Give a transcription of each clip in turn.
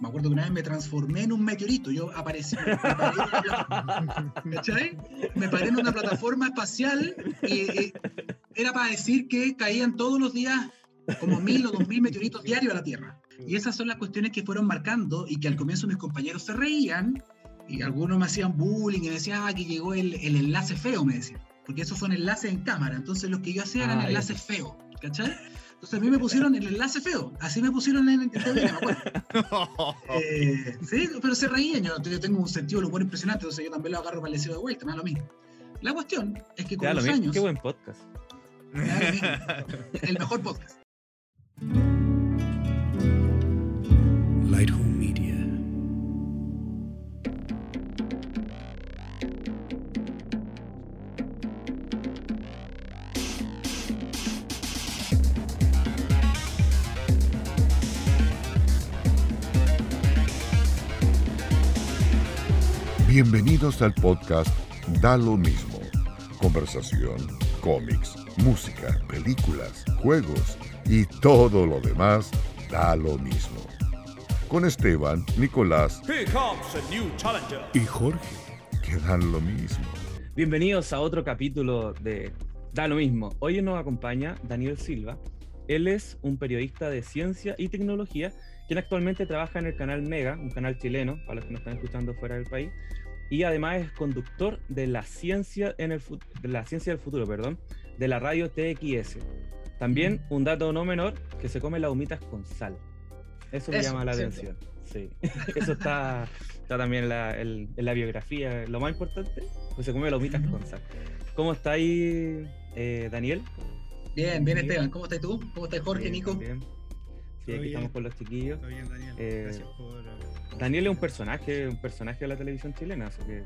Me acuerdo que una vez me transformé en un meteorito. Yo aparecí. Me paré. Me paré en una plataforma espacial y, era para decir que caían todos los días como mil o dos mil meteoritos diarios a la Tierra. Y esas son las cuestiones que fueron marcando y que al comienzo mis compañeros se reían y algunos me hacían bullying y me decían, ah, que llegó el, el enlace feo, me decían. Porque esos son enlaces en cámara. Entonces los que yo hacía eran ah, enlaces feos, ¿cachai? Entonces a mí me pusieron el enlace feo. Así me pusieron en el me acuerdo. Eh, sí, pero se reían. Yo, tengo un sentido de humor impresionante, entonces yo también lo agarro para el deseo de vuelta, me da lo mismo. La cuestión es que con los años. Qué buen podcast. el mejor podcast. Bienvenidos al podcast Da lo mismo. Conversación, cómics, música, películas, juegos y todo lo demás da lo mismo. Con Esteban, Nicolás y Jorge, que dan lo mismo. Bienvenidos a otro capítulo de Da lo mismo. Hoy nos acompaña Daniel Silva. Él es un periodista de ciencia y tecnología quien actualmente trabaja en el canal Mega, un canal chileno, para los que nos están escuchando fuera del país, y además es conductor de la ciencia, en el, de la ciencia del futuro, perdón, de la radio TXS. También un dato no menor, que se come las humitas con sal. Eso me llama la atención. Sí, eso está, está también en la, en la, biografía. Lo más importante, pues se come las humitas con sal. ¿Cómo está ahí, eh, Daniel? Bien, bien, Esteban. ¿Cómo estás tú? ¿Cómo estás, Jorge, Nico? Bien. Sí, aquí estamos con los chiquillos. bien, Daniel. Eh, Gracias por... Eh, Daniel es un personaje, un personaje de la televisión chilena, así que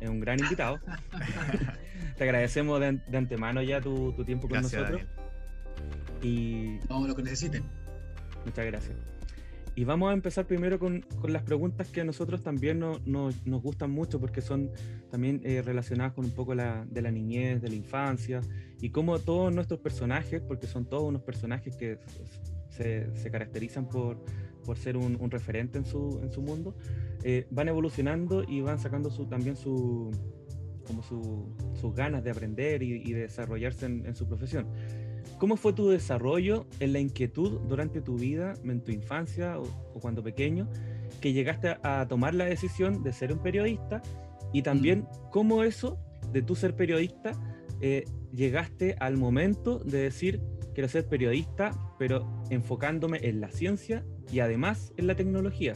es un gran invitado. Te agradecemos de, antemano ya tu, tiempo con nosotros. Y... Vamos lo que necesiten. Muchas gracias. Y vamos a empezar primero con, con las preguntas que a nosotros también no, nos gustan mucho porque son también eh, relacionadas con un poco la, de la niñez, de la infancia y cómo todos nuestros personajes, porque son todos unos personajes que se, caracterizan por, por ser un, referente en su, en su mundo, eh, van evolucionando y van sacando su, también su, como sus ganas de aprender y, de desarrollarse en, su profesión. ¿Cómo fue tu desarrollo en la inquietud durante tu vida, en tu infancia o, cuando pequeño, que llegaste a, tomar la decisión de ser un periodista? Y también mm. cómo eso, de tu ser periodista, eh, llegaste al momento de decir, quiero ser periodista, pero enfocándome en la ciencia y además en la tecnología,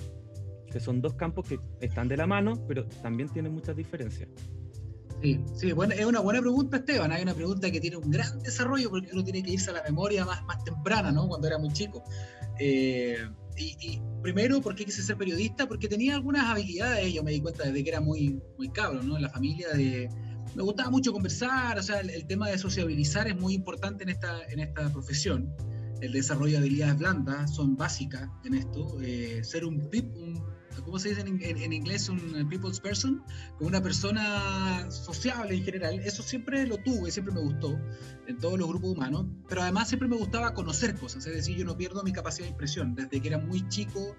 que son dos campos que están de la mano, pero también tienen muchas diferencias. Sí, sí, bueno, es una buena pregunta, Esteban. Hay una pregunta que tiene un gran desarrollo porque uno tiene que irse a la memoria más, más temprana, ¿no? Cuando era muy chico. Eh, y, primero, ¿por qué quise ser periodista? Porque tenía algunas habilidades, yo me di cuenta desde que era muy, muy cabro, ¿no? En la familia de, me gustaba mucho conversar, o sea, el, tema de sociabilizar es muy importante en esta, en esta profesión. El desarrollo de habilidades blandas son básicas en esto. Eh, ser un, un, ¿cómo se dice en, en, inglés? Un people's person, como una persona sociable en general. Eso siempre lo tuve, siempre me gustó en todos los grupos humanos, pero además siempre me gustaba conocer cosas, es decir, yo no pierdo mi capacidad de impresión. Desde que era muy chico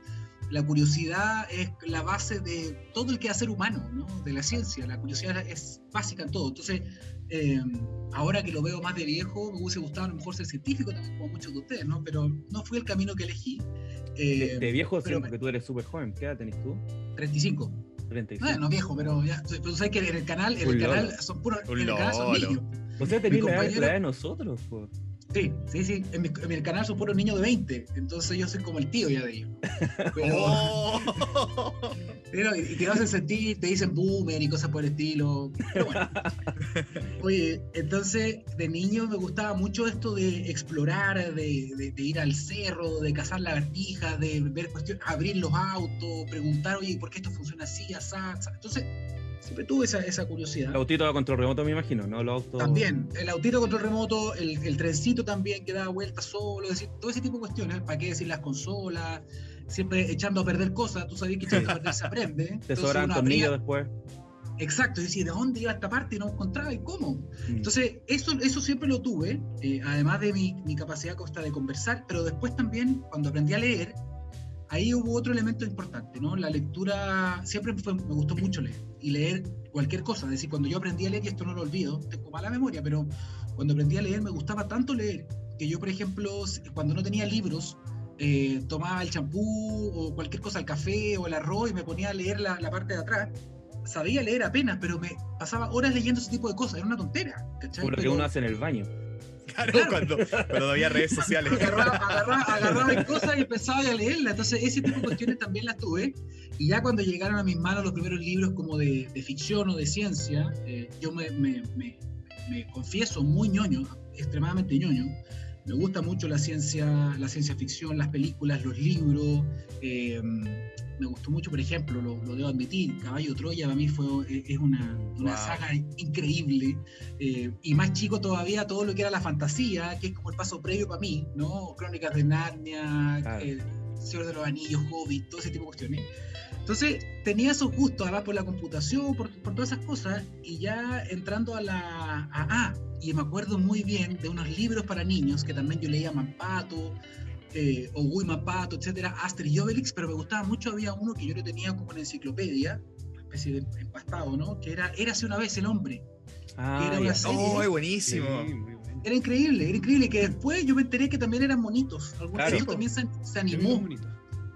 la curiosidad es la base de todo el quehacer humano, ¿no? de la ciencia. La curiosidad es básica en todo. Entonces, eh, ahora que lo veo más de viejo, me hubiese gustado a lo mejor ser científico también, como muchos de ustedes, ¿no? pero no fue el camino que elegí. Eh, de, viejo, pero, porque tú eres súper joven. ¿Qué edad tenés tú? 35. 35. No, no viejo, pero ya. Pero sabes que en el canal, en el canal son puros. En el canal son niños. O sea, tenés la edad de nosotros, pues. Sí, sí, sí. En mi, en mi canal son puros niños de 20, entonces yo soy como el tío ya de ellos. Pero, oh. y, te hacen sentir, te dicen boomer y cosas por el estilo. Pero bueno. Oye, entonces de niño me gustaba mucho esto de explorar, de, de, ir al cerro, de cazar lagartijas, de ver cuestiones, abrir los autos, preguntar, oye, ¿por qué esto funciona así, así? Entonces siempre tuve esa, esa curiosidad. El autito a control remoto, me imagino, ¿no? Los autos... También, el autito a control remoto, el, el trencito también que da vueltas solo, es decir, todo ese tipo de cuestiones, ¿para qué decir las consolas? Siempre echando a perder cosas, tú sabías que echando a perder se aprende. Te sobran tornillos después. Exacto, es decir, ¿de dónde iba esta parte y no encontraba y cómo? Mm. Entonces, eso, eso siempre lo tuve, eh, además de mi, mi capacidad costa de conversar, pero después también, cuando aprendí a leer, ahí hubo otro elemento importante, ¿no? La lectura, siempre me gustó mucho leer y leer cualquier cosa. Es decir, cuando yo aprendí a leer, y esto no lo olvido, tengo mala memoria, pero cuando aprendí a leer me gustaba tanto leer que yo, por ejemplo, cuando no tenía libros, eh, tomaba el champú o cualquier cosa, el café o el arroz y me ponía a leer la, la, parte de atrás. Sabía leer apenas, pero me pasaba horas leyendo ese tipo de cosas, era una tontera. ¿cachai? Por lo que uno hace en el baño. Claro, Cuando, cuando, no había redes sociales. Agarraba, agarraba, agarraba cosas y empezaba a leerla. Entonces, ese tipo de cuestiones también las tuve. Y ya cuando llegaron a mis manos los primeros libros como de, de ficción o de ciencia, eh, yo me, me, me, me, confieso muy ñoño, extremadamente ñoño. Me gusta mucho la ciencia, la ciencia ficción, las películas, los libros. Eh, me gustó mucho, por ejemplo, lo, lo, debo admitir, Caballo Troya para mí fue, eh, es una, una saga increíble. Eh, y más chico todavía todo lo que era la fantasía, que es como el paso previo para mí, ¿no? Crónicas de Narnia, claro. eh, Señor de los Anillos, Hobbit, todo ese tipo de cuestiones. Entonces tenía esos gustos, además por la computación, por, por todas esas cosas, y ya entrando a la... A, ah, y me acuerdo muy bien de unos libros para niños que también yo leía Mampato, eh, o Guy Mapato, etcétera, Asterix y Obelix, pero me gustaba mucho, había uno que yo lo tenía como en enciclopedia, una especie de empastado, ¿no? Que era Érase una vez el hombre. Ah, que era una serie, oh, buenísimo. Sí, era increíble, era increíble, que después yo me enteré que también eran monitos, algunos claro. de ellos también se, se animó.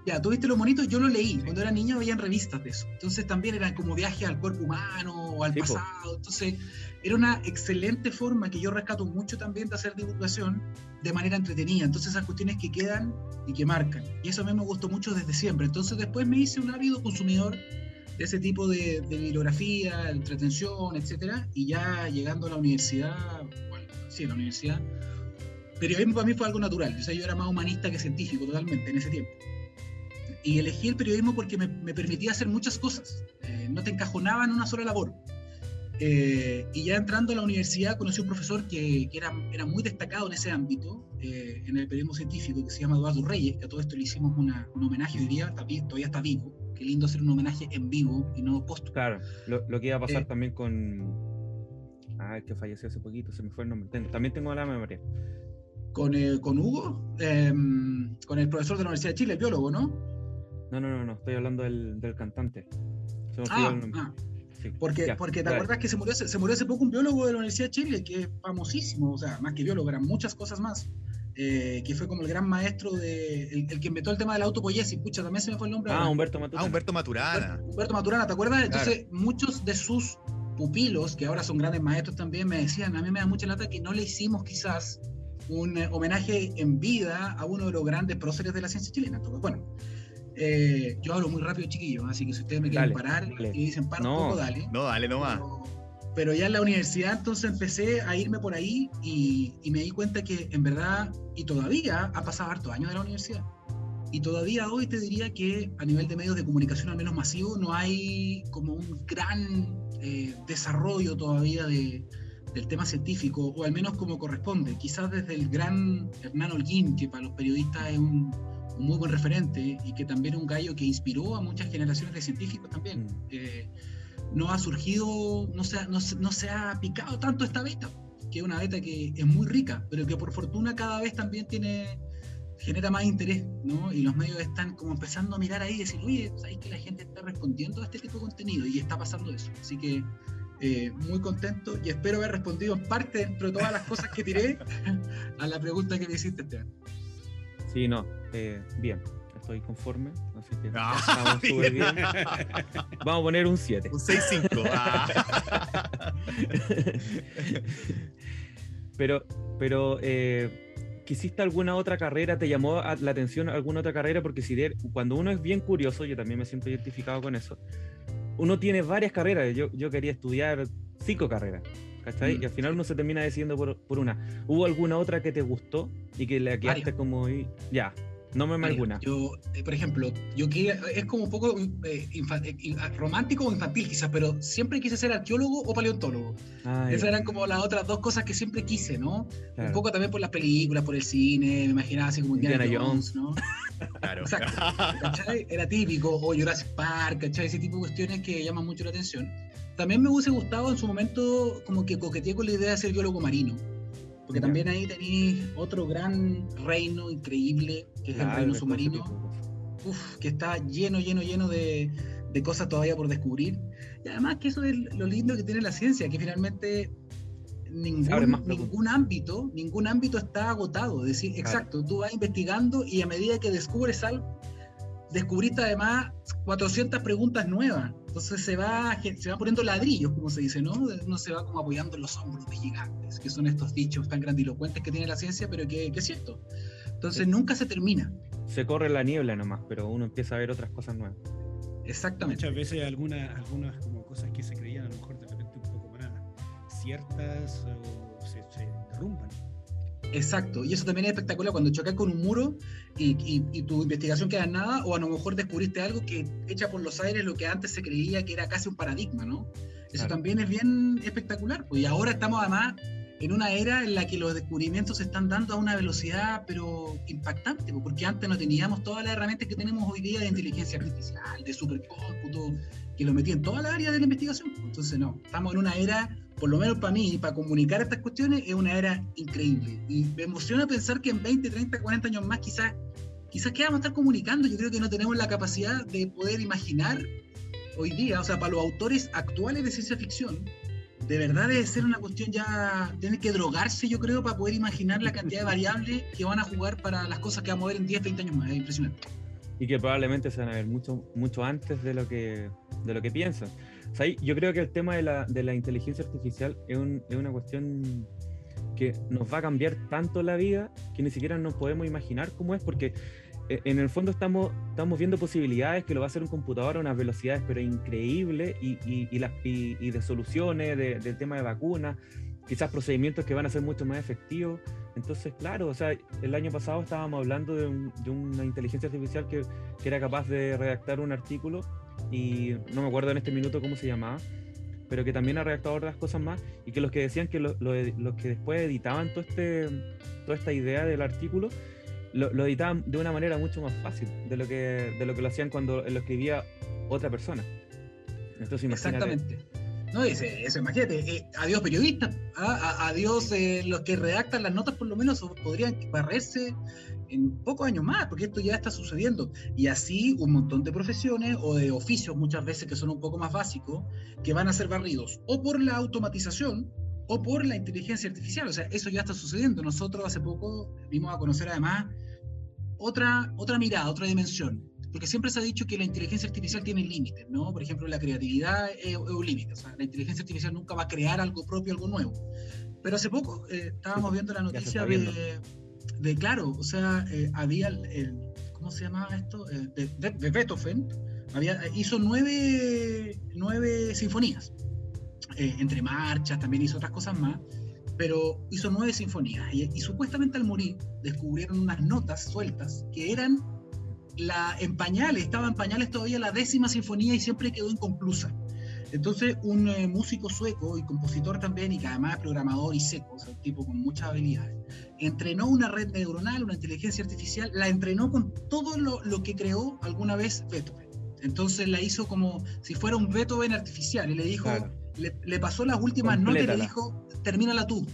Ya, tú viste los monitos, yo lo leí. Cuando era niño veían revistas de eso. Entonces también eran como viajes al cuerpo humano o al sí, pasado. Entonces era una excelente forma que yo rescato mucho también de hacer divulgación de manera entretenida. Entonces esas cuestiones que quedan y que marcan. Y eso a mí me gustó mucho desde siempre. Entonces después me hice un ávido consumidor de ese tipo de, de bibliografía, entretención, etcétera. Y ya llegando a la universidad, bueno, sí, a la universidad, periodismo para mí fue algo natural. O sea, yo era más humanista que científico totalmente en ese tiempo y elegí el periodismo porque me, me permitía hacer muchas cosas, eh, no te encajonaba en una sola labor. Eh, y ya entrando a la universidad conocí un profesor que, que era, era, muy destacado en ese ámbito, eh, en el periodismo científico, que se llama Eduardo Reyes, que a todo esto le hicimos una, un homenaje hoy día, todavía está vivo. Qué lindo hacer un homenaje en vivo y no póstumo. Claro, lo, lo, que iba a pasar también con... Ah, que falleció hace poquito, se me fue el nombre. También tengo la memoria. Con, con Hugo, em, con el profesor de la Universidad de Chile, el biólogo, ¿no? No, no, no, no, estoy hablando del, del cantante. Se me ah, el ah. Sí. Porque, ya, porque te acuerdas que se murió, se murió hace poco un biólogo de la Universidad de Chile, que es famosísimo, o sea, más que biólogo, eran muchas cosas más. Eh, que fue como el gran maestro de. El, el, que inventó el tema de la autopoiesis. Pucha, también se me fue el nombre. Ah, Humberto Maturana. Ah, Humberto Maturana. Humberto, Humberto Maturana, ¿te acuerdas? Entonces, claro. muchos de sus pupilos, que ahora son grandes maestros también, me decían, a mí me da mucha lata que no le hicimos quizás un eh, homenaje en vida a uno de los grandes próceres de la ciencia chilena. Entonces, bueno, eh, yo hablo muy rápido, chiquillos, así que si ustedes me quieren dale, parar dale. y dicen para no, un poco, dale. No, dale nomás. Pero, pero, ya en la universidad entonces empecé a irme por ahí y, y, me di cuenta que en verdad, y todavía ha pasado harto años de la universidad. Y todavía hoy te diría que a nivel de medios de comunicación, al menos masivo, no hay como un gran eh, desarrollo todavía de, del tema científico, o al menos como corresponde. Quizás desde el gran Hernán Holguín, que para los periodistas es un un muy buen referente y que también es un gallo que inspiró a muchas generaciones de científicos también. Mm. Eh, no ha surgido, no se, no, no se ha picado tanto esta beta, que es una beta que es muy rica, pero que por fortuna cada vez también tiene genera más interés, ¿no? Y los medios están como empezando a mirar ahí y decir, oye, ¿sabes que la gente está respondiendo a este tipo de contenido? Y está pasando eso. Así que eh, muy contento y espero haber respondido en parte dentro de todas las cosas que tiré a la pregunta que me hiciste, Esteban. Sí, no, eh, bien, estoy conforme, así que ah, estamos súper bien. Vamos a poner un 7. Un 6-5. Ah. pero, pero eh, ¿quisiste alguna otra carrera? ¿Te llamó la atención alguna otra carrera? Porque si de, cuando uno es bien curioso, yo también me siento identificado con eso, uno tiene varias carreras. Yo, yo quería estudiar cinco carreras. ¿cachai? Mm. Y al final uno se termina decidiendo por, por, una. ¿Hubo alguna otra que te gustó y que la quedaste como y ya? No me alguna. Yo, eh, por ejemplo, yo quería, es como un poco eh, eh, romántico o infantil quizás, pero siempre quise ser arqueólogo o paleontólogo. Ah, Esas eran como las otras dos cosas que siempre quise, ¿no? Claro. Un poco también por las películas, por el cine, me imaginaba así como Indiana, Indiana Jones, Jones, ¿no? claro. Exacto. ¿cachai? Era típico, o Jurassic Park, ¿cachai? Ese tipo de cuestiones que llaman mucho la atención. También me hubiese gustado en su momento como que coqueteé con la idea de ser biólogo marino. Porque también ahí tenéis otro gran reino increíble, que es el reino submarino. que está lleno, lleno, lleno de, de cosas todavía por descubrir. Y además que eso es lo lindo que tiene la ciencia, que finalmente ningún, ningún ámbito, ningún ámbito está agotado. Es decir, exacto, tú vas investigando y a medida que descubres algo, descubriste además 400 preguntas nuevas. Entonces se va, se va poniendo ladrillos, como se dice, ¿no? Uno se va como apoyando en los hombros de gigantes, que son estos dichos tan grandilocuentes que tiene la ciencia, pero que, que es cierto. Entonces nunca se termina. Se corre la niebla nomás, pero uno empieza a ver otras cosas nuevas. Exactamente. Muchas veces algunas, algunas como cosas que se creían a lo mejor de repente un poco más ciertas o se, se derrumban. Exacto, y eso también es espectacular cuando chocas con un muro y, y, tu investigación queda en nada, o a lo mejor descubriste algo que echa por los aires lo que antes se creía que era casi un paradigma, ¿no? Eso también es bien espectacular, pues, y ahora estamos además en una era en la que los descubrimientos se están dando a una velocidad pero impactante, porque antes no teníamos todas las herramientas que tenemos hoy día de inteligencia artificial, de supercómputo, que lo metía en toda la área de la investigación. Entonces no, estamos en una era, por lo menos para mí, para comunicar estas cuestiones, es una era increíble. Y me emociona pensar que en 20, 30, 40 años más quizás, quizás que vamos a estar comunicando, yo creo que no tenemos la capacidad de poder imaginar hoy día, o sea, para los autores actuales de ciencia ficción, de verdad debe ser una cuestión ya, tiene que drogarse yo creo para poder imaginar la cantidad de variables que van a jugar para las cosas que vamos a ver en 10, 20 años más, es impresionante. Y que probablemente se van a ver mucho, mucho antes de lo que, de lo que piensan. O sea, yo creo que el tema de la, de la inteligencia artificial es, es una cuestión que nos va a cambiar tanto la vida que ni siquiera nos podemos imaginar cómo es, porque en el fondo estamos, estamos viendo posibilidades que lo va a hacer un computador a unas velocidades pero increíbles y, y, y, las, y de soluciones, de, del tema de vacunas, quizás procedimientos que van a ser mucho más efectivos. Entonces, claro, o sea, el año pasado estábamos hablando de, un, de una inteligencia artificial que, que, era capaz de redactar un artículo y no me acuerdo en este minuto cómo se llamaba, pero que también ha redactado otras cosas más y que los que decían que los lo, que después editaban todo este, toda esta idea del artículo lo, lo, editaban de una manera mucho más fácil de lo que, de lo, que lo hacían cuando lo escribía otra persona. Entonces, Exactamente. No, dice, eso imagínate, eh, adiós periodistas, ¿ah? adiós eh, los que redactan las notas por lo menos podrían barrerse en pocos años más, porque esto ya está sucediendo. Y así un montón de profesiones o de oficios muchas veces que son un poco más básicos, que van a ser barridos o por la automatización o por la inteligencia artificial. O sea, eso ya está sucediendo. Nosotros hace poco vimos a conocer además otra, otra mirada, otra dimensión. Porque siempre se ha dicho que la inteligencia artificial tiene límites, ¿no? Por ejemplo, la creatividad es, un límite. O sea, la inteligencia artificial nunca va a crear algo propio, algo nuevo. Pero hace poco eh, estábamos viendo la noticia de, de, claro, o sea, eh, había el, ¿cómo se llamaba esto? Eh, de, de, Beethoven, había, hizo nueve, nueve sinfonías. entre marchas, también hizo otras cosas más pero hizo nueve sinfonías y, supuestamente al morir descubrieron unas notas sueltas que eran la, en pañales, estaba en pañales todavía la décima sinfonía y siempre quedó inconclusa. Entonces un eh, músico sueco y compositor también y que además es programador y seco, o sea, un tipo con muchas habilidades, entrenó una red neuronal, una inteligencia artificial, la entrenó con todo lo, lo que creó alguna vez Beethoven. Entonces la hizo como si fuera un Beethoven artificial y le dijo le, pasó las últimas notas y le dijo, termínala tú.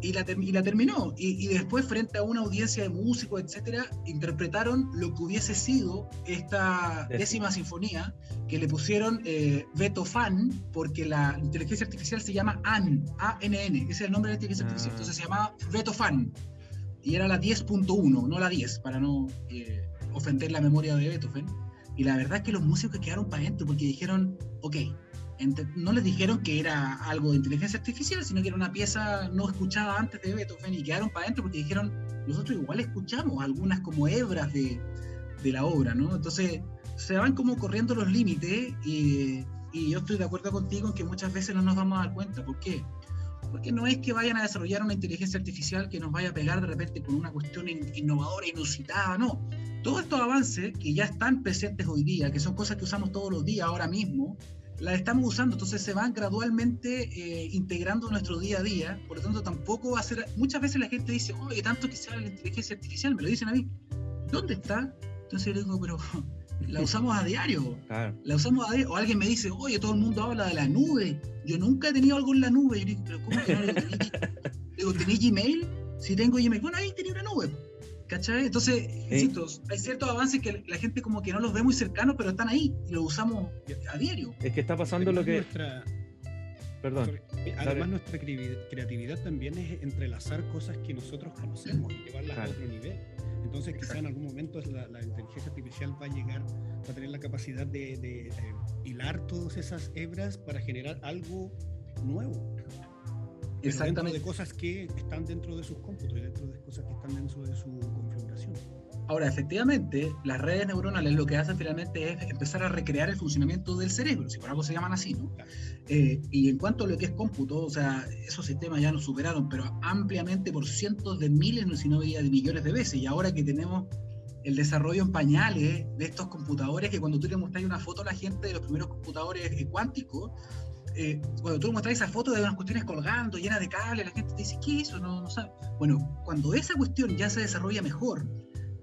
Y, la, y la terminó. Y, después, frente a una audiencia de músicos, etcétera, interpretaron lo que hubiese sido esta décima sinfonía, que le pusieron eh, Beto Fan, porque la inteligencia artificial se llama AN, A-N-N, ese es el nombre de la inteligencia artificial. Ah. Entonces se llamaba Beto Fan. Y era la 10.1, no la 10, para no eh, ofender la memoria de Beethoven. Y la verdad es que los músicos quedaron para adentro porque dijeron, ok, no les dijeron que era algo de inteligencia artificial, sino que era una pieza no escuchada antes de Beethoven y quedaron para adentro porque dijeron, nosotros igual escuchamos algunas como hebras de, de la obra, ¿no? Entonces se van como corriendo los límites y, yo estoy de acuerdo contigo en que muchas veces no nos vamos a dar cuenta. ¿Por qué? Porque no es que vayan a desarrollar una inteligencia artificial que nos vaya a pegar de repente con una cuestión innovadora, inusitada, no. Todos estos avances que ya están presentes hoy día, que son cosas que usamos todos los días ahora mismo, la estamos usando, entonces se van gradualmente eh, integrando en nuestro día a día, por lo tanto tampoco va a ser, muchas veces la gente dice, oye, tanto que se habla de la inteligencia artificial, me lo dicen a mí, ¿dónde está? Entonces yo le digo, pero la usamos a diario, la usamos a diario, o alguien me dice, oye, todo el mundo habla de la nube, yo nunca he tenido algo en la nube, yo digo, pero ¿cómo que no digo, ¿tenés Gmail? Si tengo Gmail, bueno, ahí tenía una nube. ¿Cachai? Entonces, insisto, hay ciertos avances que la gente como que no los ve muy cercanos, pero están ahí y los usamos a diario. Es que está pasando lo que... Perdón. Además, nuestra creatividad también es entrelazar cosas que nosotros conocemos y llevarlas a otro nivel. Entonces, quizá en algún momento la, inteligencia artificial va a llegar, va a tener la capacidad de, hilar todas esas hebras para generar algo nuevo. Exactamente. Dentro de cosas que están dentro de sus cómputos y dentro de cosas que están dentro de su configuración. Ahora, efectivamente, las redes neuronales lo que hacen finalmente es empezar a recrear el funcionamiento del cerebro, si por algo se llaman así, ¿no? Eh, y en cuanto a lo que es cómputo, o sea, esos sistemas ya nos superaron, pero ampliamente por cientos de miles, si no de millones de veces. Y ahora que tenemos el desarrollo en pañales de estos computadores, que cuando tú le mostras una foto a la gente de los primeros computadores cuánticos, eh, cuando tú mostras esa foto de unas cuestiones colgando, llenas de cables, la gente te dice, ¿qué es eso? No, no sabe. Bueno, cuando esa cuestión ya se desarrolla mejor,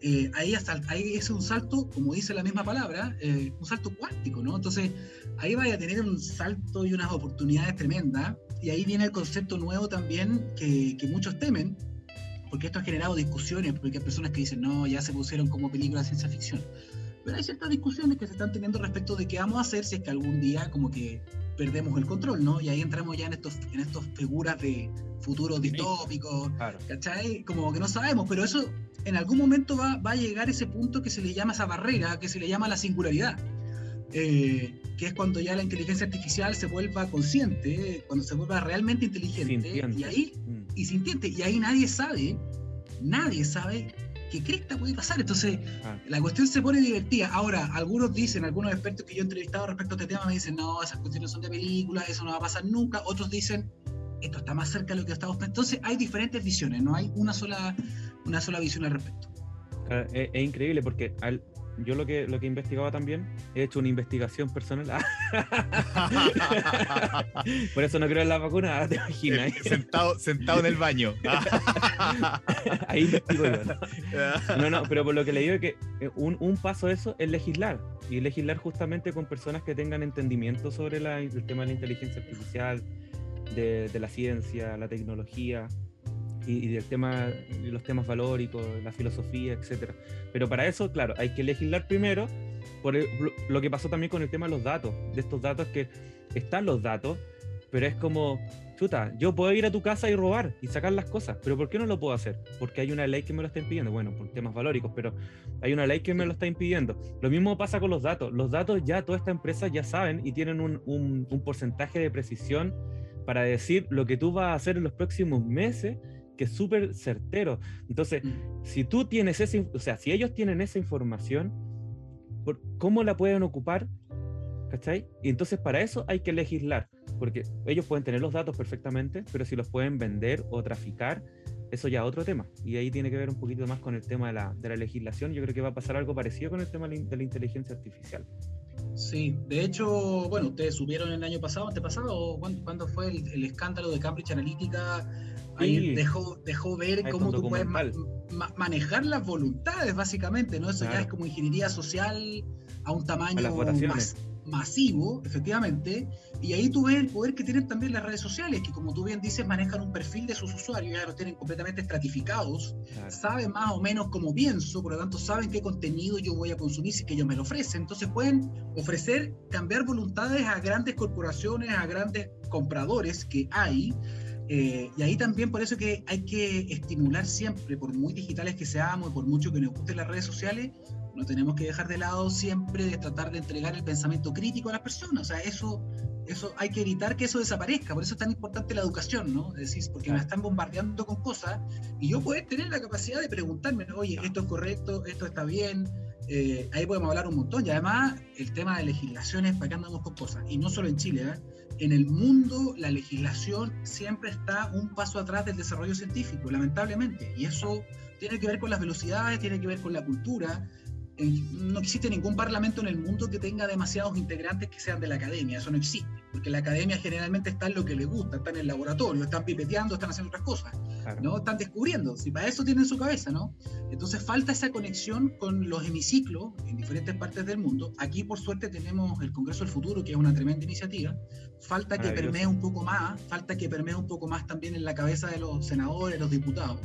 eh, ahí, hasta, ahí es un salto, como dice la misma palabra, eh, un salto cuántico, ¿no? Entonces, ahí vaya a tener un salto y unas oportunidades tremendas, y ahí viene el concepto nuevo también que, que muchos temen, porque esto ha generado discusiones, porque hay personas que dicen, no, ya se pusieron como película de ciencia ficción. Pero hay ciertas discusiones que se están teniendo respecto de qué vamos a hacer si es que algún día como que perdemos el control, ¿no? Y ahí entramos ya en estos, en estos figuras de futuros distópicos, ¿cachai? Como que no sabemos, pero eso en algún momento va, va, a llegar ese punto que se le llama esa barrera, que se le llama la singularidad. Eh, que es cuando ya la inteligencia artificial se vuelva consciente, cuando se vuelva realmente inteligente y ahí mm. y sintiente y ahí nadie sabe, nadie sabe qué cresta puede pasar. Entonces, ah. la cuestión se pone divertida. Ahora, algunos dicen, algunos expertos que yo he entrevistado respecto a este tema me dicen, "No, esas cuestiones son de película, eso no va a pasar nunca." Otros dicen, "Esto está más cerca de lo que estamos pensando." Entonces, hay diferentes visiones, no hay una sola una sola visión al respecto. Ah, es, increíble porque al, yo lo que, lo que investigaba también, he hecho una investigación personal. Por eso no creo en la vacuna, te imaginas. Sentado, sentado en el baño. Ahí investigo yo. ¿no? no, pero por lo que le digo es que eh, un, un, paso de eso es legislar. Y legislar justamente con personas que tengan entendimiento sobre la, el tema de la inteligencia artificial, de, de la ciencia, la tecnología y, del tema, los temas valóricos, la filosofía, etc. Pero para eso, claro, hay que legislar primero por lo que pasó también con el tema de los datos, de estos datos que están los datos, pero es como, chuta, yo puedo ir a tu casa y robar y sacar las cosas, pero ¿por qué no lo puedo hacer? Porque hay una ley que me lo está impidiendo, bueno, por temas valóricos, pero hay una ley que me lo está impidiendo. Lo mismo pasa con los datos, los datos ya todas estas empresas ya saben y tienen un, un, un porcentaje de precisión para decir lo que tú vas a hacer en los próximos meses que es súper certero. Entonces, mm. si tú tienes esa, o sea, si ellos tienen esa información, ¿cómo la pueden ocupar? ¿Cachai? Y entonces para eso hay que legislar, porque ellos pueden tener los datos perfectamente, pero si los pueden vender o traficar, eso ya es otro tema. Y ahí tiene que ver un poquito más con el tema de la, de la legislación. Yo creo que va a pasar algo parecido con el tema de la inteligencia artificial. Sí, de hecho, bueno, ustedes subieron el año pasado, antepasado, o cuándo, fue el, el, escándalo de Cambridge Analytica Ahí dejó, dejó ver cómo tú puedes manejar las voluntades, básicamente, ¿no? Eso ya es como ingeniería social a un tamaño más masivo, efectivamente, y ahí tú ves el poder que tienen también las redes sociales, que como tú bien dices, manejan un perfil de sus usuarios, ya los tienen completamente estratificados, saben más o menos cómo pienso, por lo tanto saben qué contenido yo voy a consumir si que ellos me lo ofrecen, entonces pueden ofrecer, cambiar voluntades a grandes corporaciones, a grandes compradores que hay, eh, y ahí también por eso que hay que estimular siempre, por muy digitales que seamos, por mucho que nos gusten las redes sociales, no tenemos que dejar de lado siempre de tratar de entregar el pensamiento crítico a las personas. O sea, eso, eso hay que evitar que eso desaparezca. Por eso es tan importante la educación, ¿no? Es decir, porque me están bombardeando con cosas y yo puedo tener la capacidad de preguntarme, oye, esto es correcto, esto está bien. Eh, ahí podemos hablar un montón. Y además, el tema de legislaciones, para que andamos con cosas. Y no solo en Chile, ¿eh? En el mundo la legislación siempre está un paso atrás del desarrollo científico, lamentablemente. Y eso tiene que ver con las velocidades, tiene que ver con la cultura. No existe ningún parlamento en el mundo que tenga demasiados integrantes que sean de la academia, eso no existe, porque la academia generalmente está en lo que le gusta, está en el laboratorio, están pipeteando, están haciendo otras cosas, ¿no? Están descubriendo, si para eso tienen su cabeza, ¿no? Entonces falta esa conexión con los hemiciclos en diferentes partes del mundo. Aquí por suerte tenemos el Congreso del Futuro, que es una tremenda iniciativa, falta que permee un poco más, falta que permee un poco más también en la cabeza de los senadores, los diputados.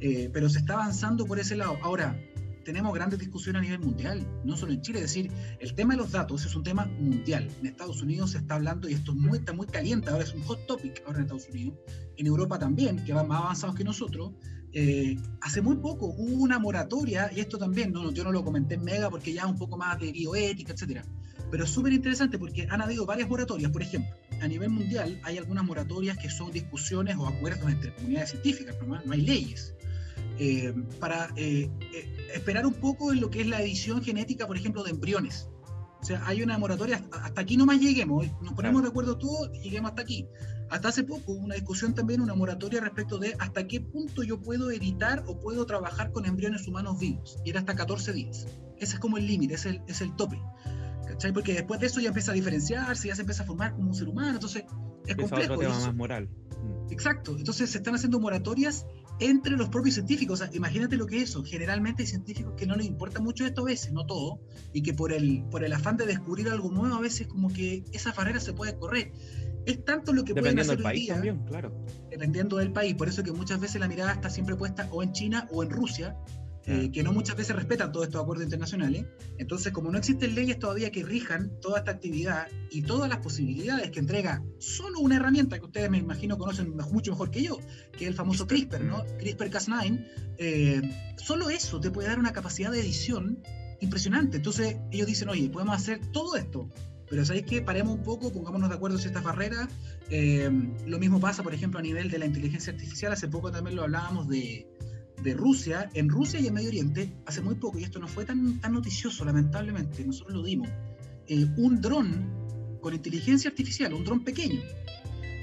eh, pero se está avanzando por ese lado. Ahora, tenemos grandes discusiones a nivel mundial, no solo en Chile. Es decir, el tema de los datos es un tema mundial. En Estados Unidos se está hablando, y esto es muy, está muy caliente, ahora es un hot topic ahora en Estados Unidos. En Europa también, que van más avanzados que nosotros. Eh, hace muy poco hubo una moratoria, y esto también, no, yo no lo comenté en Mega porque ya es un poco más de bioética, etcétera. Pero es súper interesante porque han habido varias moratorias. Por ejemplo, a nivel mundial hay algunas moratorias que son discusiones o acuerdos entre comunidades científicas, no, no hay leyes. Eh, para eh, eh, esperar un poco en lo que es la edición genética, por ejemplo, de embriones. O sea, hay una moratoria, hasta aquí no más lleguemos, nos ponemos de acuerdo todos y lleguemos hasta aquí. Hasta hace poco hubo una discusión también, una moratoria respecto de hasta qué punto yo puedo editar o puedo trabajar con embriones humanos vivos. Y era hasta 14 días. Ese es como el límite, es el, es el tope. ¿Cachai? Porque después de eso ya empieza a diferenciarse, ya se empieza a formar como un ser humano, entonces es complejo. Otro tema más moral. Mm. Exacto, entonces se están haciendo moratorias entre los propios científicos. O sea, imagínate lo que es eso. Generalmente hay científicos que no les importa mucho esto a veces, no todo, y que por el, por el afán de descubrir algo nuevo, a veces como que esa barrera se puede correr. Es tanto lo que pueden hacer del país también, claro. Dependiendo del país. Por eso que muchas veces la mirada está siempre puesta o en China o en Rusia, eh, que no muchas veces respetan todos estos acuerdos internacionales. Entonces, como no existen leyes todavía que rijan toda esta actividad y todas las posibilidades que entrega solo una herramienta que ustedes me imagino conocen mucho mejor que yo, que es el famoso CRISPR, ¿no? CRISPR-Cas9, eh, solo eso te puede dar una capacidad de edición impresionante. Entonces, ellos dicen, oye, podemos hacer todo esto, pero ¿sabéis qué? Paremos un poco, pongámonos de acuerdo en estas barreras. Eh, lo mismo pasa, por ejemplo, a nivel de la inteligencia artificial. Hace poco también lo hablábamos de, de Rusia, en Rusia y en Medio Oriente, hace muy poco, y esto no fue tan, tan noticioso, lamentablemente, nosotros lo dimos, eh, un dron con inteligencia artificial, un dron pequeño,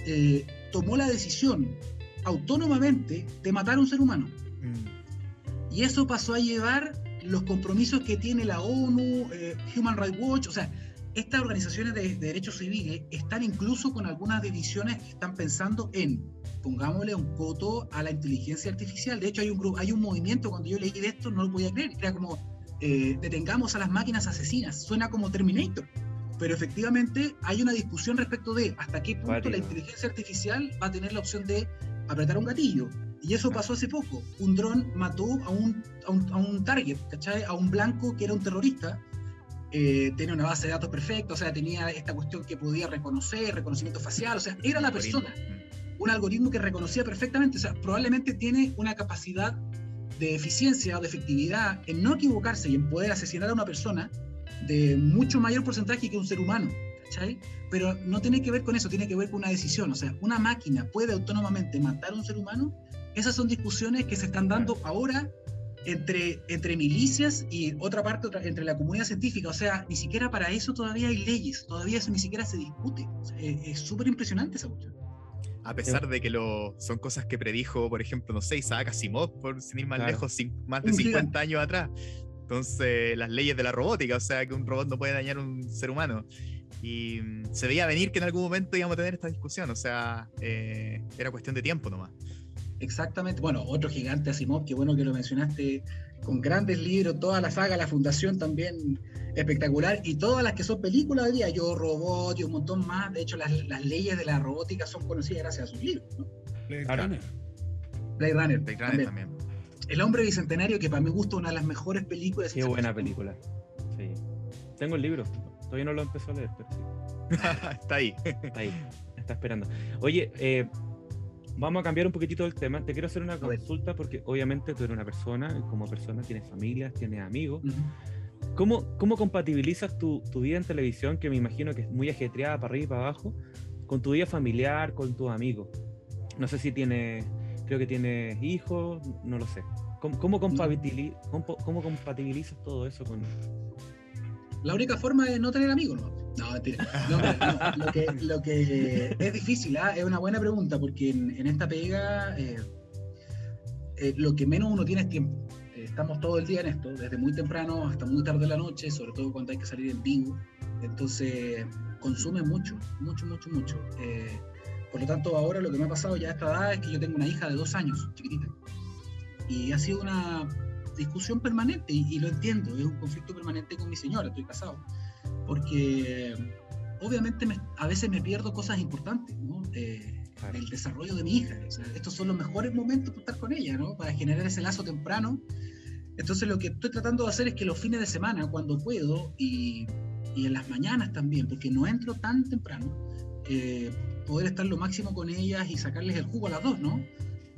eh, tomó la decisión autónomamente de matar a un ser humano. Mm. Y eso pasó a llevar los compromisos que tiene la ONU, eh, Human Rights Watch, o sea, estas organizaciones de, de derechos civiles están incluso con algunas divisiones que están pensando en pongámosle un coto a la inteligencia artificial. De hecho, hay un grupo, hay un movimiento, cuando yo leí de esto, no lo podía creer, era como eh, detengamos a las máquinas asesinas. Suena como Terminator. Pero efectivamente hay una discusión respecto de hasta qué punto la inteligencia artificial va a tener la opción de apretar un gatillo. Y eso pasó hace poco. Un dron mató a un, a un, target, ¿cachai? A un blanco que era un terrorista. Eh, tenía una base de datos perfecta, o sea, tenía esta cuestión que podía reconocer, reconocimiento facial, o sea, era la persona un algoritmo que reconocía perfectamente, o sea, probablemente tiene una capacidad de eficiencia o de efectividad en no equivocarse y en poder asesinar a una persona de mucho mayor porcentaje que un ser humano, ¿cachai? Pero no tiene que ver con eso, tiene que ver con una decisión, o sea, una máquina puede autónomamente matar a un ser humano, esas son discusiones que se están dando ahora entre, entre milicias y otra parte entre la comunidad científica. O sea, ni siquiera para eso todavía hay leyes, todavía eso ni siquiera se discute. es súper impresionante esa cuestión. A pesar de que lo, son cosas que predijo, por ejemplo, no sé, Isaac Asimov, por sin ir más lejos, más de 50 años atrás. Entonces, las leyes de la robótica, o sea, que un robot no puede dañar a un ser humano. Y mm, se veía venir que en algún momento íbamos a tener esta discusión, o sea, eh, era cuestión de tiempo nomás. Exactamente. Bueno, otro gigante Asimov, qué bueno que lo mencionaste, con grandes libros, toda la saga, la fundación también espectacular, y todas las que son películas de día, Yo Robot y un montón más. De hecho, las, leyes de la robótica son conocidas gracias a sus libros. ¿no? Blade Runner. Blade Runner. Blade Runner también. El hombre bicentenario, que para mí gusta una de las mejores películas. Qué buena película. Sí. Tengo el libro. Todavía no lo empezó a leer, pero sí. Está ahí. Está ahí. Está esperando. Oye, eh, vamos a cambiar un poquitito el tema. Te quiero hacer una consulta porque obviamente tú eres una persona, como persona tienes familias, tienes amigos. ¿Cómo, ¿Cómo, compatibilizas tu, tu, vida en televisión, que me imagino que es muy ajetreada para arriba y para abajo, con tu vida familiar, con tus amigos? No sé si tienes, creo que tienes hijos, no lo sé. ¿Cómo, cómo, cómo compatibilizas todo eso con, la única forma es no tener amigos, ¿no? No, mentira. lo, que, es difícil, ¿ah? es una buena pregunta, porque en, esta pega eh, eh, lo que menos uno tiene es tiempo. estamos todo el día en esto, desde muy temprano hasta muy tarde de la noche, sobre todo cuando hay que salir en vivo. Entonces, consume mucho, mucho, mucho, mucho. Eh, por lo tanto, ahora lo que me ha pasado ya a esta edad es que yo tengo una hija de dos años, chiquitita. Y ha sido una, discusión permanente y, lo entiendo, es un conflicto permanente con mi señora, estoy casado, porque obviamente a veces me pierdo cosas importantes, ¿no? Eh, del desarrollo de mi hija. estos son los mejores momentos para estar con ella, ¿no? Para generar ese lazo temprano. Entonces lo que estoy tratando de hacer es que los fines de semana, cuando puedo, y, y en las mañanas también, porque no entro tan temprano, eh, poder estar lo máximo con ellas y sacarles el jugo a las dos, ¿no?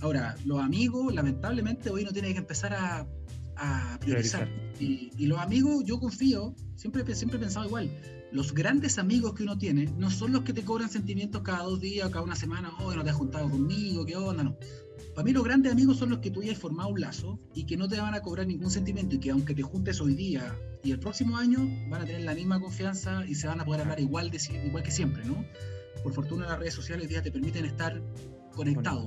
Ahora, los amigos, lamentablemente, hoy no tienen que empezar a, a priorizar. Y, y, los amigos, yo confío, siempre, siempre he pensado igual, los grandes amigos que uno tiene no son los que te cobran sentimientos cada dos días o cada una semana, oh, no te has juntado conmigo, qué onda, no. Para mí los grandes amigos son los que tú hayas formado un lazo y que no te van a cobrar ningún sentimiento y que aunque te juntes hoy día y el próximo año van a tener la misma confianza y se van a poder hablar igual, de, igual que siempre, ¿no? Por fortuna las redes sociales día te permiten estar conectado,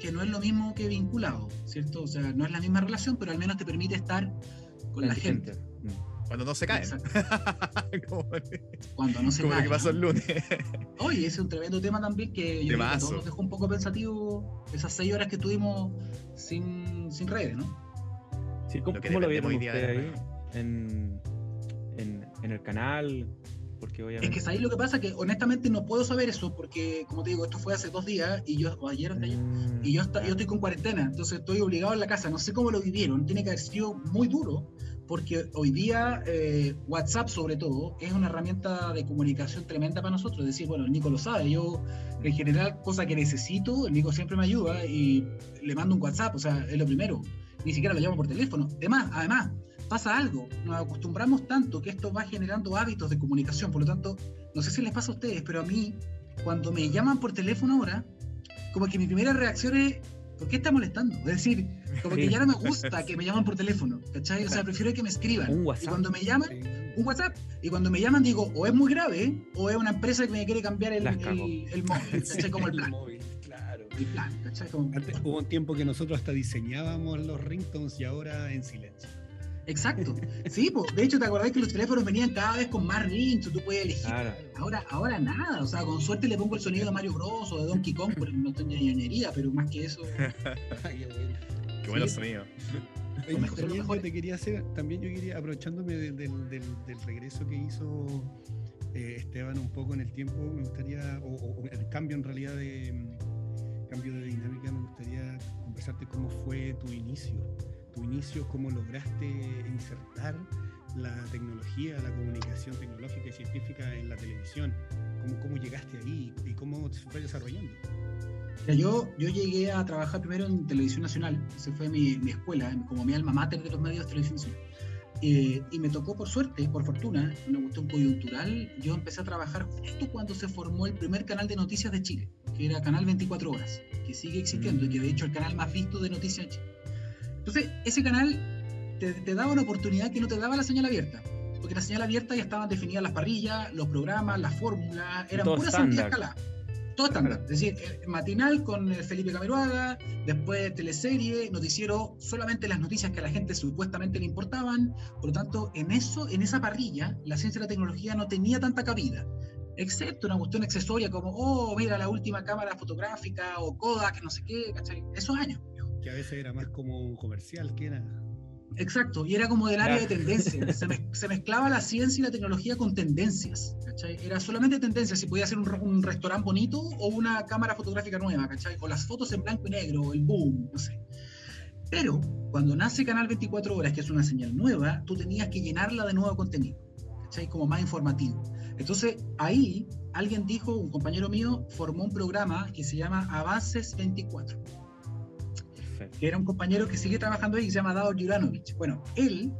que no es lo mismo que vinculado, ¿cierto? O sea, no es la misma relación, pero al menos te permite estar con la, gente. Mm. Cuando no se cae. Cuando no se como cae. que pasó el lunes. Oye, ese es un tremendo tema también que yo creo que todos nos dejó un poco pensativo esas seis horas que estuvimos sin, sin redes, ¿no? Sí, ¿cómo lo, lo vieron ustedes ahí? En, en, en, el canal, porque obviamente... Es que ahí lo que pasa que honestamente no puedo saber eso porque, como te digo, esto fue hace dos días y yo, o ayer, ayer mm, y yo, yo estoy con cuarentena, entonces estoy obligado en la casa, no sé cómo lo vivieron, tiene que haber sido muy duro porque hoy día eh, WhatsApp sobre todo es una herramienta de comunicación tremenda para nosotros. Es decir, bueno, el Nico lo sabe, yo en general cosa que necesito, el Nico siempre me ayuda y le mando un WhatsApp, o sea, es lo primero. Ni siquiera lo llamo por teléfono. Además, además, pasa algo, nos acostumbramos tanto que esto va generando hábitos de comunicación, por lo tanto, no sé si les pasa a ustedes, pero a mí, cuando me llaman por teléfono ahora, como que mi primera reacción es, ¿por qué está molestando? Es decir, como que ya no me gusta que me llaman por teléfono, ¿cachai? O sea, prefiero que me escriban. Un WhatsApp. Y cuando me llaman, un WhatsApp. Y cuando me llaman digo, o es muy grave, o es una empresa que me quiere cambiar el, el, el, móvil, ¿cachai? Como el plan. móvil, claro. El plan, ¿cachai? Como... Antes, hubo un tiempo que nosotros hasta diseñábamos los ringtones y ahora en silencio. Exacto. Sí, pues, de hecho, ¿te acordás que los teléfonos venían cada vez con más rings? Tú puedes elegir. Ahora, ahora nada. O sea, con suerte le pongo el sonido de Mario Bros. o de Donkey Kong, porque no estoy ñoñería, pero más que eso. Qué bueno sonido. también te quería hacer, también yo quería, aprovechándome del, del, del, regreso que hizo eh, Esteban un poco en el tiempo, me gustaría, o, o, el cambio en realidad de mm, cambio de dinámica, me gustaría conversarte cómo fue tu inicio tu inicio, cómo lograste insertar la tecnología, la comunicación tecnológica y científica en la televisión, cómo, cómo llegaste ahí y cómo te fue desarrollando. Yo, yo llegué a trabajar primero en Televisión Nacional, esa fue mi, mi, escuela, como mi alma mater de los medios de televisión nacional. Eh, y me tocó por suerte, por fortuna, una cuestión coyuntural, yo empecé a trabajar justo cuando se formó el primer canal de noticias de Chile, que era Canal 24 Horas, que sigue existiendo y que de hecho es el canal más visto de noticias de Chile. Entonces, ese canal te, daba una oportunidad que no te daba la señal abierta. Porque la señal abierta ya estaban definidas las parrillas, los programas, las fórmulas, eran puras escala. Todo estándar. Es decir, matinal con Felipe Cameruaga, después teleserie, noticiero, solamente las noticias que a la gente supuestamente le importaban. Por lo tanto, en eso, en esa parrilla, la ciencia y la tecnología no tenía tanta cabida. Excepto una cuestión accesoria como, oh, mira la última cámara fotográfica o Kodak, no sé qué, ¿cachai? Esos años que a veces era más como comercial que era. Exacto, y era como del área de tendencia. Se, mezclaba la ciencia y la tecnología con tendencias. ¿cachai? Era solamente tendencias, si podía ser un, un, restaurante bonito o una cámara fotográfica nueva, ¿cachai? o las fotos en blanco y negro, el boom, no sé. Pero cuando nace Canal 24 Horas, que es una señal nueva, tú tenías que llenarla de nuevo contenido, ¿cachai? como más informativo. Entonces ahí alguien dijo, un compañero mío formó un programa que se llama Avances 24 que era un compañero que sigue trabajando ahí, y se llama Dao Juranovic. Bueno, él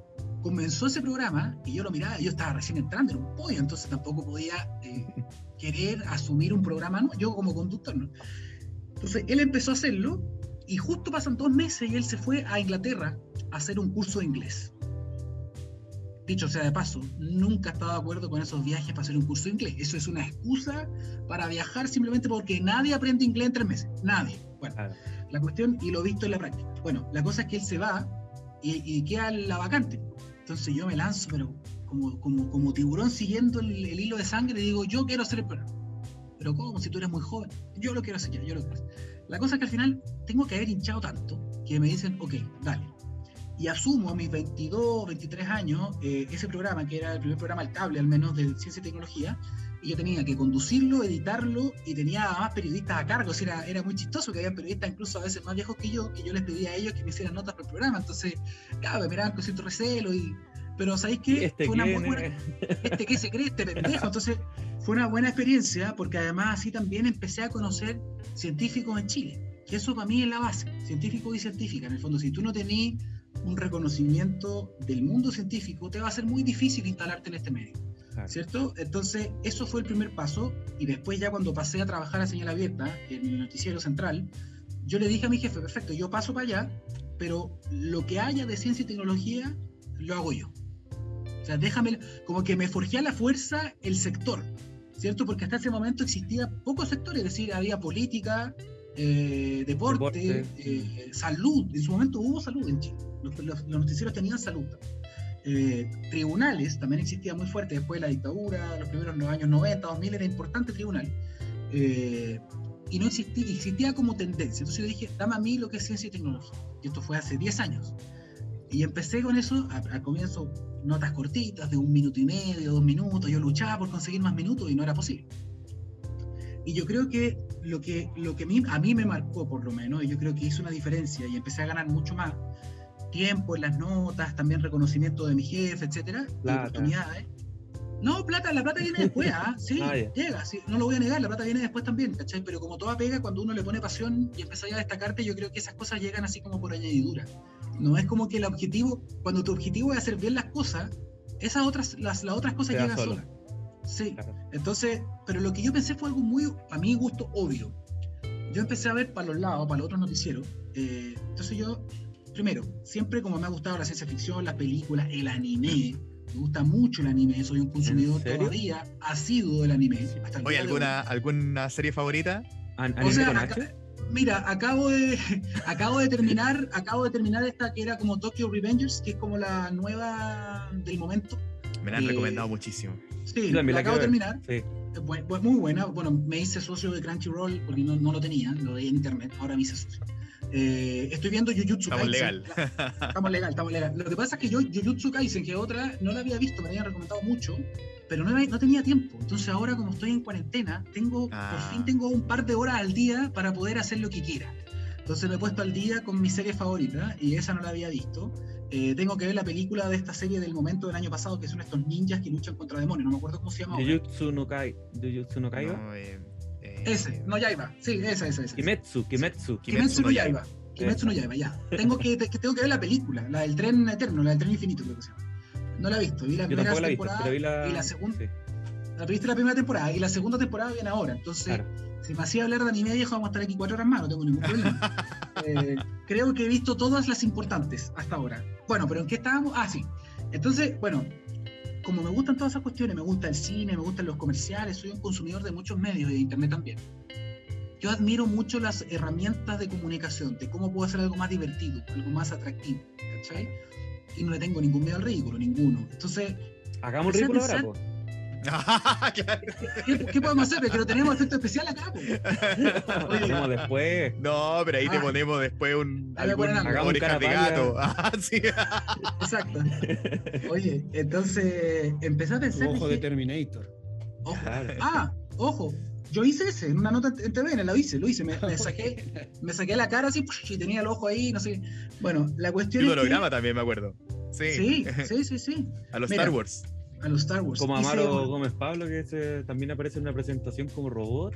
comenzó ese programa y yo lo miraba, yo estaba recién entrando, en un pollo, entonces tampoco podía eh, querer asumir un programa, ¿no? yo como conductor. ¿no? Entonces él empezó a hacerlo y justo pasan dos meses y él se fue a Inglaterra a hacer un curso de inglés. Dicho sea de paso, nunca he estado de acuerdo con esos viajes para hacer un curso de inglés. Eso es una excusa para viajar simplemente porque nadie aprende inglés en tres meses. Nadie. Bueno, la cuestión, y lo visto en la práctica. Bueno, la cosa es que él se va y, queda la vacante. Entonces yo me lanzo, pero como, como, como tiburón siguiendo el, hilo de sangre, digo, yo quiero hacer el programa. Pero ¿cómo? Si tú eres muy joven. Yo lo quiero hacer yo lo quiero. La cosa es que al final tengo que haber hinchado tanto que me dicen, ok, dale. y asumo a mis 22, 23 años eh, ese programa, que era el primer programa al cable, al menos de ciencia y tecnología, y yo tenía que conducirlo, editarlo, y tenía más periodistas a cargo, o sea, era, era muy chistoso que había periodistas incluso a veces más viejos que yo, que yo les pedía a ellos que me hicieran notas para el programa, entonces, claro, me miraban con cierto recelo, y, pero ¿sabéis qué? Este fue una muy quién buena, este que se cree, este pendejo, entonces fue una buena experiencia, porque además así también empecé a conocer científicos en Chile, que eso para mí es la base, científico y científica, en el fondo, si tú no tenés un reconocimiento del mundo científico, te va a ser muy difícil instalarte en este medio. Claro. ¿Cierto? Entonces, eso fue el primer paso. Y después, ya cuando pasé a trabajar a señal abierta en el noticiero central, yo le dije a mi jefe: perfecto, yo paso para allá, pero lo que haya de ciencia y tecnología lo hago yo. O sea, déjame, como que me forjé a la fuerza el sector, ¿cierto? Porque hasta ese momento existía pocos sectores, es decir, había política, eh, deporte, Deporte. eh, salud. En su momento hubo salud en Chile. Los, los- los noticieros tenían salud. Eh, tribunales también existía muy fuerte después de la dictadura, los primeros años 90, 2000 era importante tribunal. Eh, y no existía, existía como tendencia. Entonces yo dije, dame a mí lo que es ciencia y tecnología. Y esto fue hace 10 años. Y empecé con eso, al comienzo, notas cortitas de un minuto y medio, dos minutos. Yo luchaba por conseguir más minutos y no era posible. Y yo creo que lo que, lo que a mí me marcó, por lo menos, y yo creo que hizo una diferencia y empecé a ganar mucho más tiempo en las notas, también reconocimiento de mi jefe, etcétera, y Plata. oportunidades. No, plata, la plata viene después, ¿ah? Sí, Ah, llega, sí, no lo voy a negar, la plata viene después también, ¿cachai? Pero como toda pega, cuando uno le pone pasión y empieza a destacarte, yo creo que esas cosas llegan así como por añadidura. No es como que el objetivo, cuando tu objetivo es hacer bien las cosas, esas otras, las, las otras cosas llegan solas. Sí, Claro. entonces, pero lo que yo pensé fue algo muy, a mi gusto, obvio. Yo empecé a ver para los lados, para los otros noticieros. eh, entonces yo, primero, siempre como me ha gustado la ciencia ficción, las películas, el anime, me gusta mucho el anime, soy un consumidor todavía asiduo del anime. hasta el Oye, de ¿alguna, ¿alguna serie favorita? An- O ¿Anime sea, con H? Mira, acabo de, acabo de terminar, acabo de terminar esta que era como Tokyo Revengers, que es como la nueva del momento. Me la han Eh, recomendado muchísimo. Sí, la la acabo de terminar. Sí. Muy buena. Bueno, me hice socio de Crunchyroll porque no, no lo tenía, lo en internet, ahora me hice socio. Eh, estoy viendo Jujutsu Estamos Kaisen. legal. Estamos legal, estamos legal. Lo que pasa es que yo Jujutsu Kaisen, que otra, no la había visto, me la habían recomendado mucho, pero no, no tenía tiempo. Entonces ahora como estoy en cuarentena, tengo, Ah. por fin tengo un par de horas al día para poder hacer lo que quiera. Entonces me he puesto al día con mi serie favorita y esa no la había visto. Eh, tengo que ver la película de esta serie del momento del año pasado, que son estos ninjas que luchan contra demonios. No me acuerdo cómo se llama. ahora. Jujutsu no Kai. Jujutsu no Kaiba. No, eh, eh, Ese, no Yaiba. Sí, esa, esa, esa. Kimetsu, Kimetsu. Kimetsu no Yaiba. Kimetsu no Yaiba, ya. Tengo que, te- que tengo que ver la película, la del tren eterno, la del tren infinito, creo que se llama. No la he visto. Vi la Yo primera la visto, temporada pero vi la. y la segunda. sí, La viste la primera temporada y la segunda temporada viene ahora. Entonces, claro. si me hacía hablar de anime viejo, vamos a estar aquí cuatro horas más, no tengo ningún problema. Eh, creo que he visto todas las importantes hasta ahora. Bueno, pero ¿en qué estábamos? Ah, sí. Entonces, bueno, como me gustan todas esas cuestiones, me gusta el cine, me gustan los comerciales, soy un consumidor de muchos medios y de internet también. Yo admiro mucho las herramientas de comunicación, de cómo puedo hacer algo más divertido, algo más atractivo, ¿cachai? Y no le tengo ningún miedo al ridículo, ninguno. Entonces, Hagamos ridículo ahora. Claro. ¿qué, qué podemos hacer? Porque no tenemos efecto especial acá. Lo ponemos después. No, pero ahí te Ah. ponemos después un Ahí algún orejas de gato. Ah, sí. Exacto. Oye, entonces empecé a pensar. ojo de Terminator. ojo. Ah, ojo. Yo hice ese, en una nota en TVN, la hice, lo hice. Me, me saqué, me saqué la cara así y tenía el ojo ahí, no sé. Bueno, la Y cuestión un es. que- holograma también, me acuerdo. Sí. Sí, sí, sí, sí. A los Mira. Star Wars. A los Star Wars. Como Amaro Gómez Pablo, que se- también aparece en una presentación como robot.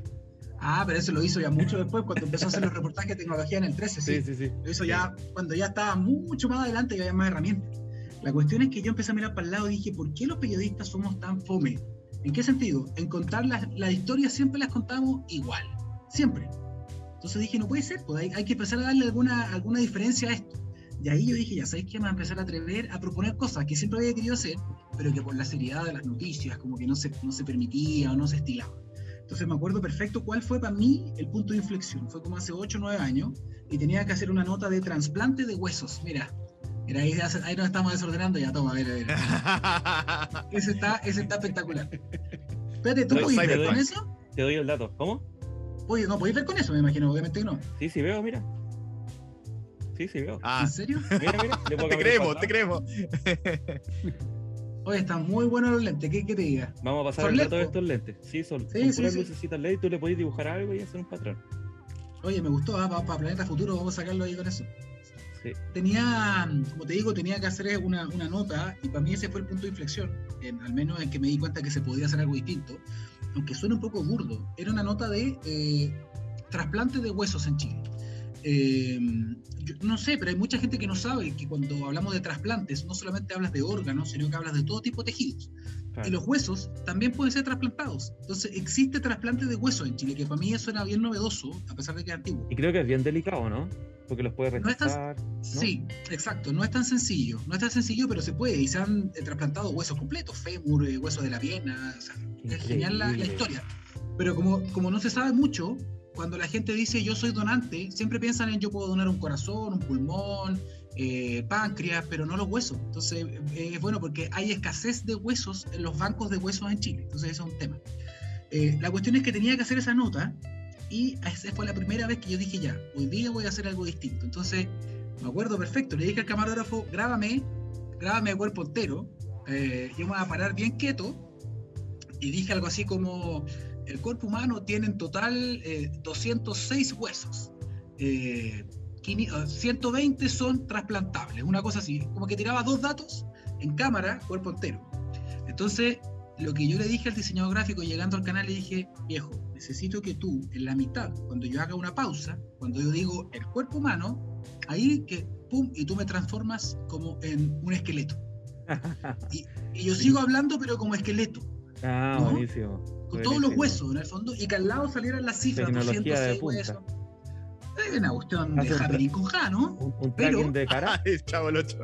Ah, pero eso lo hizo ya mucho después, cuando empezó a hacer los reportajes de tecnología en el 13, sí. Sí, sí, sí. Lo hizo ya cuando ya estaba mucho más adelante y había más herramientas. La cuestión es que yo empecé a mirar para el lado y dije, ¿por qué los periodistas somos tan fome? ¿En qué sentido? En contar las, las historias siempre las contamos igual, siempre. Entonces dije, no puede ser, pues hay, hay que empezar a darle alguna, alguna diferencia a esto. Y ahí yo dije, ya sabéis que me voy a empezar a atrever a proponer cosas que siempre había querido hacer, pero que por la seriedad de las noticias como que no se, no se permitía o no se estilaba. Entonces me acuerdo perfecto cuál fue para mí el punto de inflexión. Fue como hace 8 o 9 años y tenía que hacer una nota de trasplante de huesos. Mira, mira ahí, ahí nos estamos desordenando, ya toma, a ver, a ver. Ese está, ese está espectacular. Espérate, ¿tú puedes ver con eso? Te doy el dato. ¿Cómo? Oye, no podéis ver con eso, me imagino, obviamente que no. Sí, sí, veo, mira. Sí, sí, veo. Ah. ¿En serio? Mira, mira, te creemos, te creemos. Oye, están muy buenos los lentes, ¿qué, te diga? Vamos a pasar ¿Son el dato de estos lentes. Sí, son, Sí, son sí, sí. LED y tú le podés dibujar algo y hacer un patrón. Oye, me gustó, ¿ah? para, Planeta Futuro vamos a sacarlo ahí con eso. Sí. Tenía, como te digo, tenía que hacer una, una nota y para mí ese fue el punto de inflexión, en- al menos en que me di cuenta que se podía hacer algo distinto, aunque suena un poco burdo. Era una nota de eh, trasplante de huesos en Chile. Eh, yo no sé, pero hay mucha gente que no sabe que cuando hablamos de trasplantes no solamente hablas de órganos, sino que hablas de todo tipo de tejidos. Claro. Y los huesos también pueden ser trasplantados. Entonces existe trasplante de huesos en Chile, que para mí eso era bien novedoso, a pesar de que es antiguo. Y creo que es bien delicado, ¿no? Porque los puedes No es tan- rechazar. Sí, exacto. No es tan sencillo. No es tan sencillo, pero se puede. Y se han eh, trasplantado huesos completos, fémur, eh, huesos de la pierna. o sea, es genial la, la historia. Pero como, como no se sabe mucho, cuando la gente dice yo soy donante, siempre piensan en yo puedo donar un corazón, un pulmón, eh, páncreas, pero no los huesos. Entonces eh, es bueno porque hay escasez de huesos en los bancos de huesos en Chile. Entonces ese es un tema. Eh, la cuestión es que tenía que hacer esa nota y esa fue la primera vez que yo dije ya, hoy día voy a hacer algo distinto. Entonces me acuerdo perfecto, le dije al camarógrafo, grábame, grábame de cuerpo entero, yo me voy a parar bien quieto y dije algo así como, el cuerpo humano tiene en total eh, 206 huesos, eh, 500 120 son trasplantables, una cosa así, como que tiraba dos datos en cámara, cuerpo entero. Entonces, lo que yo le dije al diseñador gráfico llegando al canal, le dije, viejo, necesito que tú, en la mitad, cuando yo haga una pausa, cuando yo digo el cuerpo humano, ahí que, pum, y tú me transformas como en un esqueleto. Y, y yo sigo hablando, pero como esqueleto, ah, ¿No? buenísimo. con todos los huesos en el fondo, y que al lado salieran las cifras, Tecnología de 206 punta. huesos. Es una cuestión de Happening con Ja, ¿no? Un, un Pero- de cara. El chavo el 8.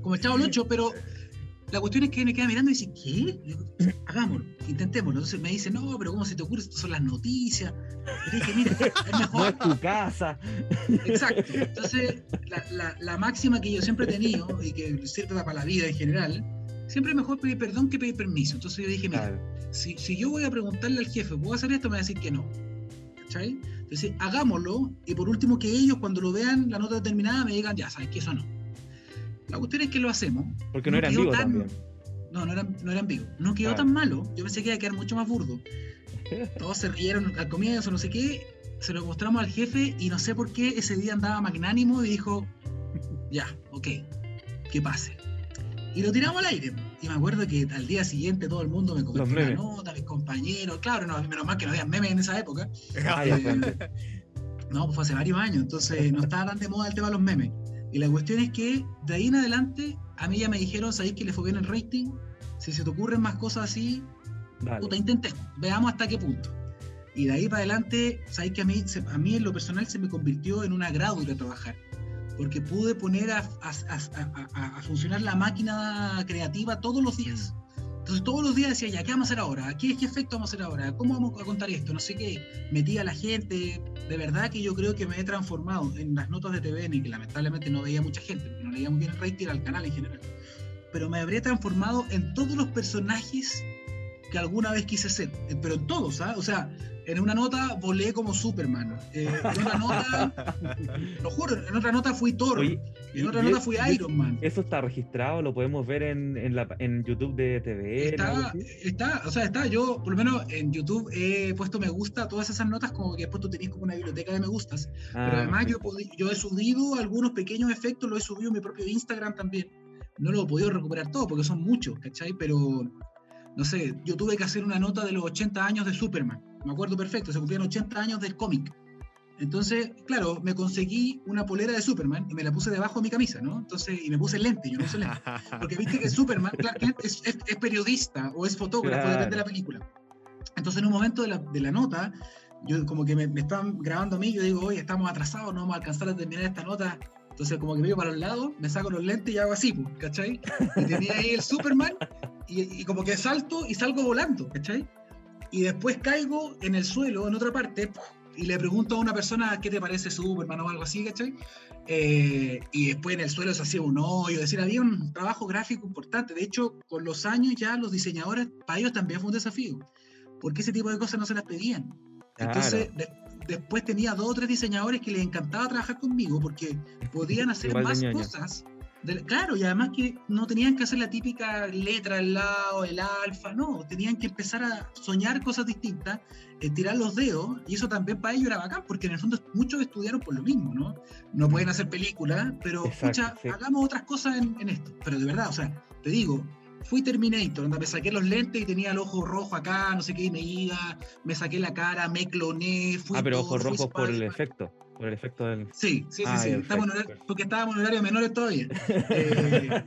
como el chavo el 8, pero la cuestión es que me queda mirando y dice, ¿qué? Digo, Hagámoslo, intentémoslo. Entonces me dice, no, pero ¿cómo se te ocurre? Estas son las noticias. Y dije, mira, es No mejor. es tu casa. Exacto. Entonces, la, la- la máxima que yo siempre he tenido y que sirve para la vida en general, siempre es mejor pedir perdón que pedir permiso. Entonces yo dije, mira, Claro. si, si yo voy a preguntarle al jefe, ¿puedo hacer esto? Me va a decir que no. ¿Cachai? Entonces, hagámoslo y por último que ellos cuando lo vean la nota determinada me digan, ya, sabes que eso no. La cuestión es que lo hacemos. Porque no, era vivo tan- también. No, no era, no era vivo. No quedó Claro. tan malo. Yo pensé que iba a quedar mucho más burdo. Todos se rieron al comienzo, no sé qué. Se lo mostramos al jefe y no sé por qué ese día andaba magnánimo y dijo, ya, ok, que pase. Y lo tiramos al aire. Y me acuerdo que al día siguiente todo el mundo me comentó memes. nota, mis compañeros. Claro, no, menos mal que no había memes en esa época. Eh, no, pues fue hace varios años, entonces no estaba tan de moda el tema de los memes. Y la cuestión es que de ahí en adelante, a mí ya me dijeron, ¿sabéis que le fue bien el rating? Si se te ocurren más cosas así, Dale. puta, intentemos, veamos hasta qué punto. Y de ahí para adelante, sabéis que a mí, se- a mí en lo personal se me convirtió en un agrado ir a trabajar, porque pude poner a, a- a- a- funcionar la máquina creativa todos los días. Entonces todos los días decía, ya, ¿qué vamos a hacer ahora? ¿Qué, qué efecto vamos a hacer ahora? ¿Cómo vamos a contar esto? No sé qué. Metí a la gente. De verdad que yo creo que me he transformado en las notas de TVN, que lamentablemente no veía mucha gente, porque no leía muy bien el rating al canal en general. Pero me habría transformado en todos los personajes que alguna vez quise ser. Eh, Pero en todos, ¿ah? O sea, en una nota volé como Superman. Eh, en otra nota, lo juro, en otra nota fui Thor. Oye, en otra nota es- fui Iron Man. Eso está registrado, lo podemos ver en, en, la, en YouTube de TV. Está, está, o sea, está. Yo, por lo menos en YouTube, he puesto me gusta a todas esas notas, como que después tú tenés como una biblioteca de me gustas. Ah, Pero además, yo, yo he subido algunos pequeños efectos, lo he subido en mi propio Instagram también. No lo he podido recuperar todo porque son muchos, ¿cachai? Pero, no sé, yo tuve que hacer una nota de los 80 años de Superman. Me acuerdo perfecto, se cumplían 80 años del cómic. Entonces, claro, me conseguí una polera de Superman y me la puse debajo de mi camisa, ¿no? Entonces, y me puse lente, yo no uso lente. Porque viste que Superman, Clark Kent, es, es- es periodista o es fotógrafo, Claro. depende de la película. Entonces, en un momento de la, de la nota, yo como que me, me estaban grabando a mí, yo digo, oye, estamos atrasados, no vamos a alcanzar a terminar esta nota. Entonces, como que me iba para los lados, me saco los lentes y hago así, ¿cachai? Y tenía ahí el Superman y, y como que salto y salgo volando, ¿cachai? Y después caigo en el suelo, en otra parte, y le pregunto a una persona qué te parece Superman o algo así, ¿cachai? Eh, y después en el suelo se hacía un hoyo, es decir, había un trabajo gráfico importante. De hecho, con los años ya los diseñadores, para ellos también fue un desafío, porque ese tipo de cosas no se las pedían. Entonces, después tenía dos o tres diseñadores que les encantaba trabajar conmigo porque podían hacer más cosas claro, y además que no tenían que hacer la típica letra al lado, el alfa, no, tenían que empezar a soñar cosas distintas, eh, tirar los dedos, y eso también para ellos era bacán, porque en el fondo muchos estudiaron por lo mismo, ¿no? No pueden hacer películas, pero escucha, hagamos otras cosas en, esto. Pero de verdad, o sea, te digo, fui Terminator, donde me saqué los lentes y tenía el ojo rojo acá, no sé qué, y me iba, me saqué la cara, me cloné, fui. Ah, pero ojos rojos por el efecto. Por el efecto del. Sí, sí, sí, ah, sí. porque estábamos en horario menores todavía. Eh,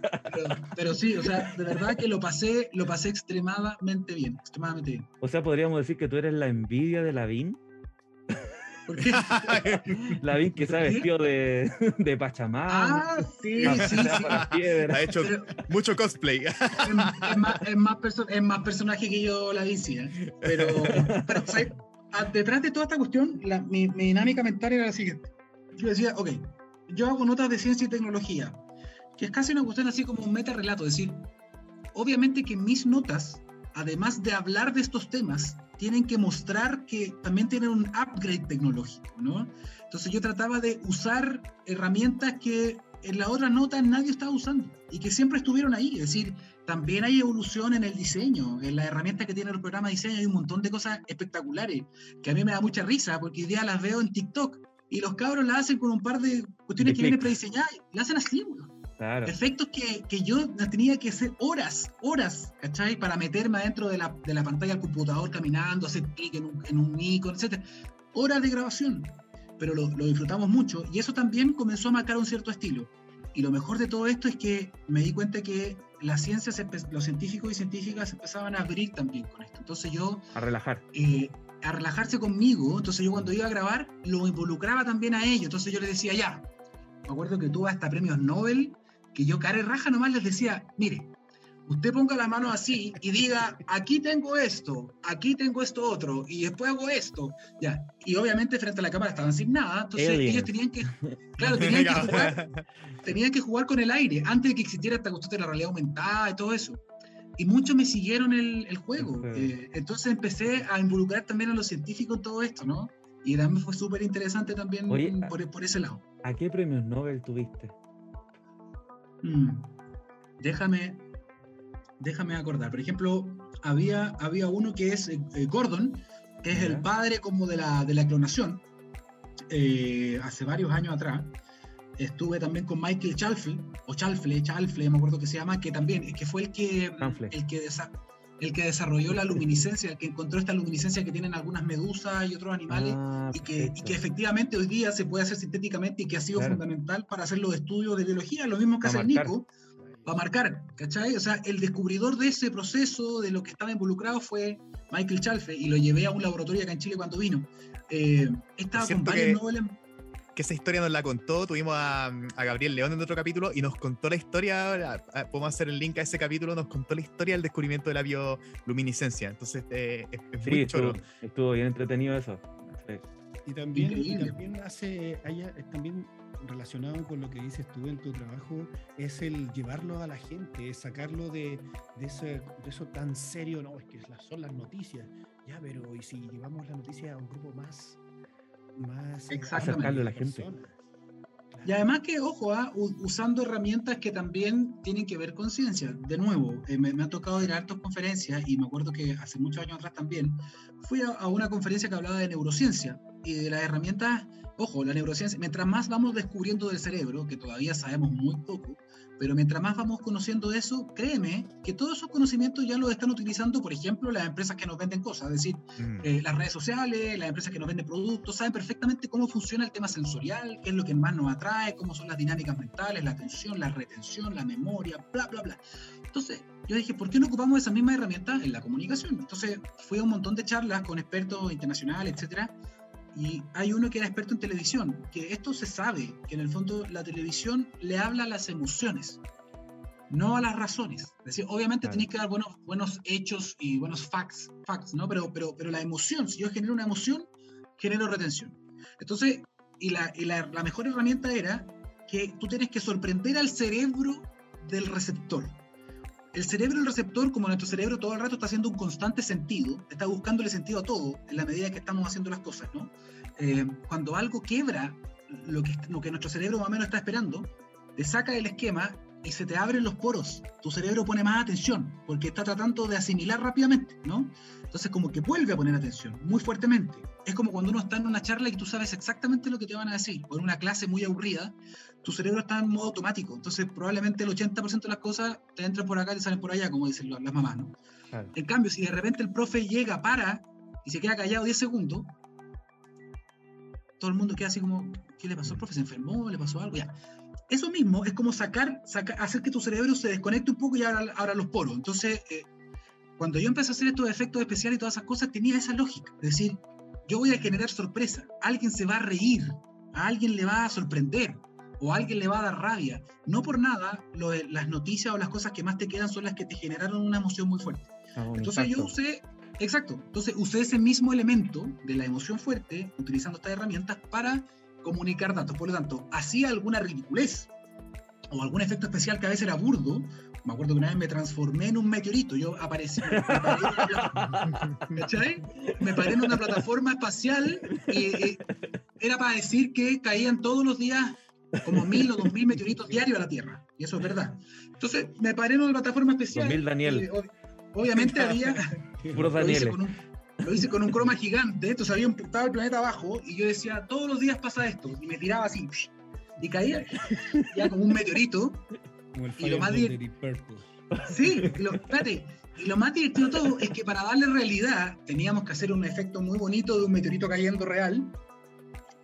pero, sí, o sea, de verdad que lo pasé, lo pasé extremadamente bien. Extremadamente bien. O sea, podríamos decir que tú eres la envidia de Lavín. ¿Por qué? Lavín que se ha vestido de, de Pachamama. Ah, sí, sí, sí. Ha hecho mucho cosplay. Es, más, es, más, es más, personaje que yo, Lavín, sí. ¿eh? Pero, pero detrás de toda esta cuestión, mi, dinámica mental era la siguiente. Yo decía, ok, yo hago notas de ciencia y tecnología, que es casi una cuestión así como un meta relato, es decir, obviamente que mis notas, además de hablar de estos temas, tienen que mostrar que también tienen un upgrade tecnológico, ¿no? Entonces yo trataba de usar herramientas que en la otra nota nadie estaba usando y que siempre estuvieron ahí, es decir, también hay evolución en el diseño, en la herramienta que tiene el programa de diseño hay un montón de cosas espectaculares que a mí me da mucha risa porque hoy día las veo en TikTok y los cabros las hacen con un par de cuestiones que vienen prediseñadas, las hacen así, Claro. Efectos que, que, yo tenía que hacer horas, horas, ¿cachai? Para meterme adentro de la, de la pantalla del computador caminando, hacer clic en un, en un icono, etc. Horas de grabación, pero lo, lo disfrutamos mucho y eso también comenzó a marcar un cierto estilo. Y lo mejor de todo esto es que me di cuenta que las ciencias, los científicos y científicas empezaban a abrir también con esto. Entonces yo... A relajar. Eh, a relajarse conmigo. Entonces yo cuando iba a grabar lo involucraba también a ellos. Entonces yo les decía, ya, me acuerdo que tuve hasta premios Nobel, que yo cara raja nomás les decía, mire, usted ponga la mano así y diga, aquí tengo esto, aquí tengo esto otro, y después hago esto, ya. Y obviamente frente a la cámara estaban sin nada, entonces ellos tenían que, claro, tenían que, jugar, tenían que jugar con el aire, antes de que existiera esta cuestión de la realidad aumentada y todo eso. Y muchos me siguieron el, el juego. Eh, entonces empecé a involucrar también a los científicos en todo esto, ¿no? Y también fue súper interesante también por, por, ese lado. ¿A qué premios Nobel tuviste? Mm, déjame, déjame acordar. Por ejemplo, había, había uno que es eh, eh, Gordon, que es el padre como de la, de la clonación, eh, hace varios años atrás. Estuve también con Michael Chalfle, o Chalfle, Chalfle, me acuerdo que se llama, que también, que fue el que, el que, el que desarrolló la luminiscencia, el que encontró esta luminiscencia que tienen algunas medusas y otros animales, ah, y, que, y, que, efectivamente hoy día se puede hacer sintéticamente y que ha sido fundamental para hacer los estudios de biología, lo mismo que hace el Nico, para marcar, ¿cachai? O sea, el descubridor de ese proceso, de lo que estaba involucrado, fue Michael Chalfe y lo llevé a un laboratorio acá en Chile cuando vino. Eh, estaba con varios que, Que esa historia nos la contó, tuvimos a, Gabriel León en otro capítulo y nos contó la historia, podemos hacer el link a ese capítulo, nos contó la historia del descubrimiento de la bioluminiscencia. Entonces, eh, es, sí, muy estuvo, estuvo, bien entretenido eso. Y también, y también hace, también relacionado con lo que dices tú en tu trabajo es el llevarlo a la gente, es sacarlo de, de, ese, de eso tan serio, no, es que son las noticias, ya, pero ¿y si llevamos la noticia a un grupo más, más acercarlo a la gente? Y además que, ojo, ah, usando herramientas que también tienen que ver con ciencia. De nuevo, eh, me, ha tocado ir a hartas conferencias y me acuerdo que hace muchos años atrás también fui a, a, una conferencia que hablaba de neurociencia y de las herramientas Ojo, la neurociencia, mientras más vamos descubriendo del cerebro, que todavía sabemos muy poco, pero mientras más vamos conociendo eso, créeme que todos esos conocimientos ya los están utilizando, por ejemplo, las empresas que nos venden cosas, es decir, mm. eh, las redes sociales, las empresas que nos venden productos, saben perfectamente cómo funciona el tema sensorial, qué es lo que más nos atrae, cómo son las dinámicas mentales, la atención, la retención, la memoria, bla, bla, bla. Entonces, yo dije, ¿por qué no ocupamos esas mismas herramientas en la comunicación? Entonces, fui a un montón de charlas con expertos internacionales, etcétera, y hay uno que era experto en televisión, que esto se sabe, que en el fondo la televisión le habla a las emociones, no a las razones. Es decir, obviamente tenéis que dar buenos, buenos hechos y buenos facts, facts ¿no? Pero, pero, pero la emoción, si yo genero una emoción, genero retención. Entonces, y, la, y la, la mejor herramienta era que tú tienes que sorprender al cerebro del receptor. El cerebro, el receptor, como nuestro cerebro todo el rato está haciendo un constante sentido, está buscándole sentido a todo en la medida que estamos haciendo las cosas, ¿no? Eh, cuando algo quiebra lo que, lo que nuestro cerebro más o menos está esperando, te saca del esquema y se te abren los poros. Tu cerebro pone más atención porque está tratando de asimilar rápidamente, ¿no? Entonces como que vuelve a poner atención muy fuertemente. Es como cuando uno está en una charla y tú sabes exactamente lo que te van a decir, o en una clase muy aburrida, tu cerebro está en modo automático. Entonces probablemente el 80% de las cosas te entran por acá y te salen por allá, como dicen las mamás, ¿no? En cambio, si de repente el profe llega, para y se queda callado 10 segundos, todo el mundo queda así como, ¿qué le pasó al profe? ¿Se enfermó? ¿Le pasó algo? Ya eso mismo es como sacar, hacer que tu cerebro se desconecte un poco y abra, los poros. Entonces, eh, cuando yo empecé a hacer estos efectos especiales y todas esas cosas, tenía esa lógica. Es decir, yo voy a generar sorpresa. Alguien se va a reír, a alguien le va a sorprender o alguien le va a dar rabia. No por nada, las noticias o las cosas que más te quedan son las que te generaron una emoción muy fuerte. Ah, Entonces yo usé, exacto, entonces usé ese mismo elemento de la emoción fuerte, utilizando estas herramientas para comunicar datos. Por lo tanto, hacía alguna ridiculez o algún efecto especial que a veces era burdo. Me acuerdo que una vez me transformé en un meteorito. Yo aparecí, me paré, me paré en una plataforma espacial y, era para decir que caían todos los días como mil o dos mil meteoritos diarios a la Tierra. Y eso es verdad. Entonces me paré en una plataforma especial. Mil Daniel. obviamente había. Puros Daniel lo hice con un croma gigante, entonces había un, estaba el planeta abajo y yo decía, todos los días pasa esto, y me tiraba así, y caía, ya como un meteorito. Como el y lo más Sí, lo, espérate, y lo más divertido de todo es que para darle realidad teníamos que hacer un efecto muy bonito de un meteorito cayendo real,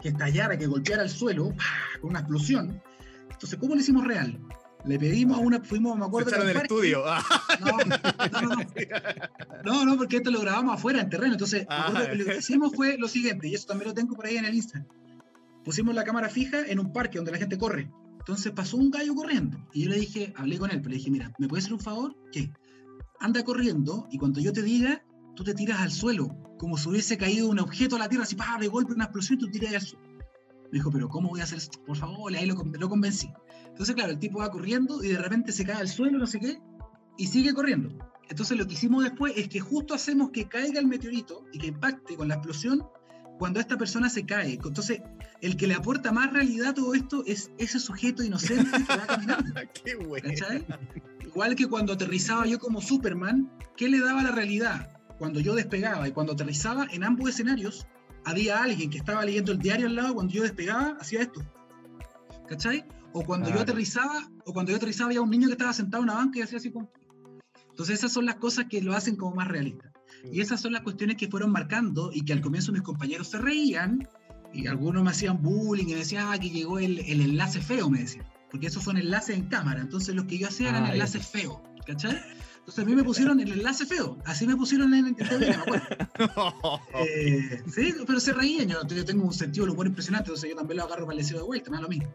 que estallara, que golpeara el suelo, con una explosión. Entonces, ¿cómo lo hicimos real? Le pedimos a una, fuimos, me acuerdo. Se en el estudio. No, no, no, no. No, porque esto lo grabamos afuera, en terreno. Entonces, ah, lo que hicimos fue lo siguiente, y eso también lo tengo por ahí en el Instagram. Pusimos la cámara fija en un parque donde la gente corre. Entonces pasó un gallo corriendo. Y yo le dije, hablé con él, pero le dije, mira, ¿me puedes hacer un favor? ¿Qué? Anda corriendo y cuando yo te diga, tú te tiras al suelo, como si hubiese caído un objeto a la tierra, así, pa, de golpe, una explosión, y tú tiras al suelo. Me dijo, pero ¿cómo voy a hacer eso? Por favor, ahí lo, lo convencí. Entonces, claro, el tipo va corriendo y de repente se cae al suelo, no sé qué, y sigue corriendo. Entonces, lo que hicimos después es que justo hacemos que caiga el meteorito y que impacte con la explosión cuando esta persona se cae. Entonces, el que le aporta más realidad a todo esto es ese sujeto inocente que va caminando. Qué bueno. Igual que cuando aterrizaba yo como Superman, ¿qué le daba la realidad? Cuando yo despegaba y cuando aterrizaba, en ambos escenarios, había alguien que estaba leyendo el diario al lado, cuando yo despegaba, hacía esto. ¿Cachai? O cuando yo aterrizaba, o cuando yo aterrizaba había un niño que estaba sentado en una banca y hacía así como... Entonces esas son las cosas que lo hacen como más realista. Y esas son las cuestiones que fueron marcando y que al comienzo mis compañeros se reían y algunos me hacían bullying y me decían, ah, que llegó el, el enlace feo, me decían. Porque esos son enlaces en cámara. Entonces los que yo hacía eran ah, enlaces feos, ¿cachai? Entonces a mí me pusieron el enlace feo, así me pusieron en el me acuerdo. Eh, sí, pero se reían, yo, yo, tengo un sentido de humor impresionante, entonces yo también lo agarro para el deseo de vuelta, me da lo mismo.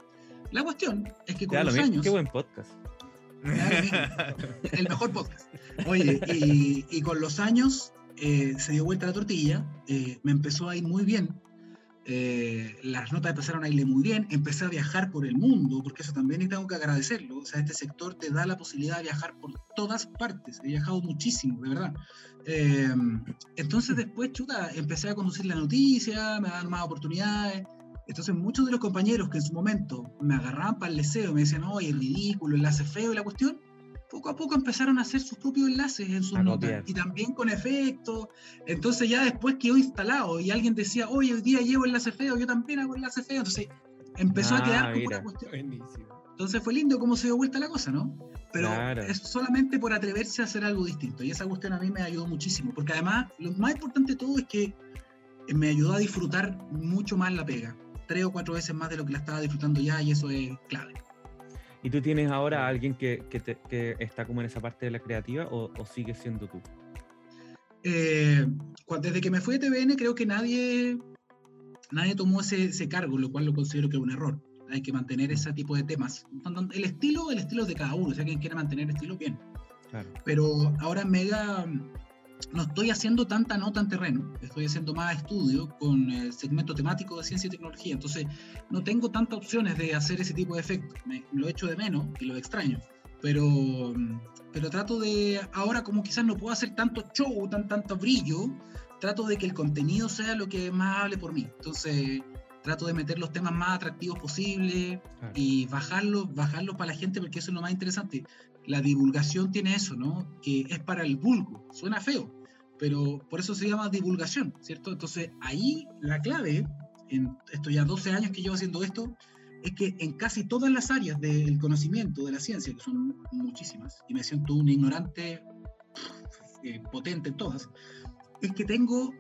La cuestión es que con los años. Qué buen podcast. el mejor podcast. Oye, y, con los años eh, se dio vuelta la tortilla, eh, me empezó a ir muy bien. Eh, las notas empezaron a irle muy bien, empecé a viajar por el mundo, porque eso también tengo que agradecerlo. O sea, este sector te da la posibilidad de viajar por todas partes. He viajado muchísimo, de verdad. entonces después, chuta, empecé a conducir la noticia, me dan más oportunidades. Entonces muchos de los compañeros que en su momento me agarraban para el deseo, me decían, oye, ridículo, enlace feo y la cuestión, poco a poco empezaron a hacer sus propios enlaces en sus notas y también con efectos. Entonces ya después quedó instalado y alguien decía, oye, hoy día llevo enlace feo, yo también hago enlace feo. Entonces empezó a ah, quedar como una cuestión. Entonces fue lindo cómo se dio vuelta la cosa, ¿no? Pero es solamente por atreverse a hacer algo distinto. Y esa cuestión a mí me ayudó muchísimo. Porque además, lo más importante de todo es que me ayudó a disfrutar mucho más la pega tres o cuatro veces más de lo que la estaba disfrutando ya y eso es clave. ¿Y tú tienes ahora a alguien que, que, está como en esa parte de la creativa o, o sigue siendo tú? Eh, desde que me fui de TVN creo que nadie, nadie tomó ese, ese, cargo, lo cual lo considero que es un error. Hay que mantener ese tipo de temas. El estilo, el estilo es de cada uno, o sea, quien quiere mantener el estilo, bien. Claro. Pero ahora Mega no estoy haciendo tanta nota en terreno, estoy haciendo más estudio con el segmento temático de ciencia y tecnología, entonces no tengo tantas opciones de hacer ese tipo de efectos, me, lo echo de menos y lo extraño. pero, pero trato de, ahora como quizás no puedo hacer tanto show, tan, tanto brillo, trato de que el contenido sea lo que más hable por mí. Entonces, trato de meter los temas más atractivos posibles y bajarlos, bajarlos para la gente porque eso es lo más interesante. La divulgación tiene eso, ¿no? Que es para el vulgo. Suena feo, pero por eso se llama divulgación, ¿cierto? Entonces, ahí la clave, en estos ya 12 años que llevo haciendo esto, es que en casi todas las áreas del conocimiento, de la ciencia, que son muchísimas, y me siento un ignorante eh, potente en todas, es que tengo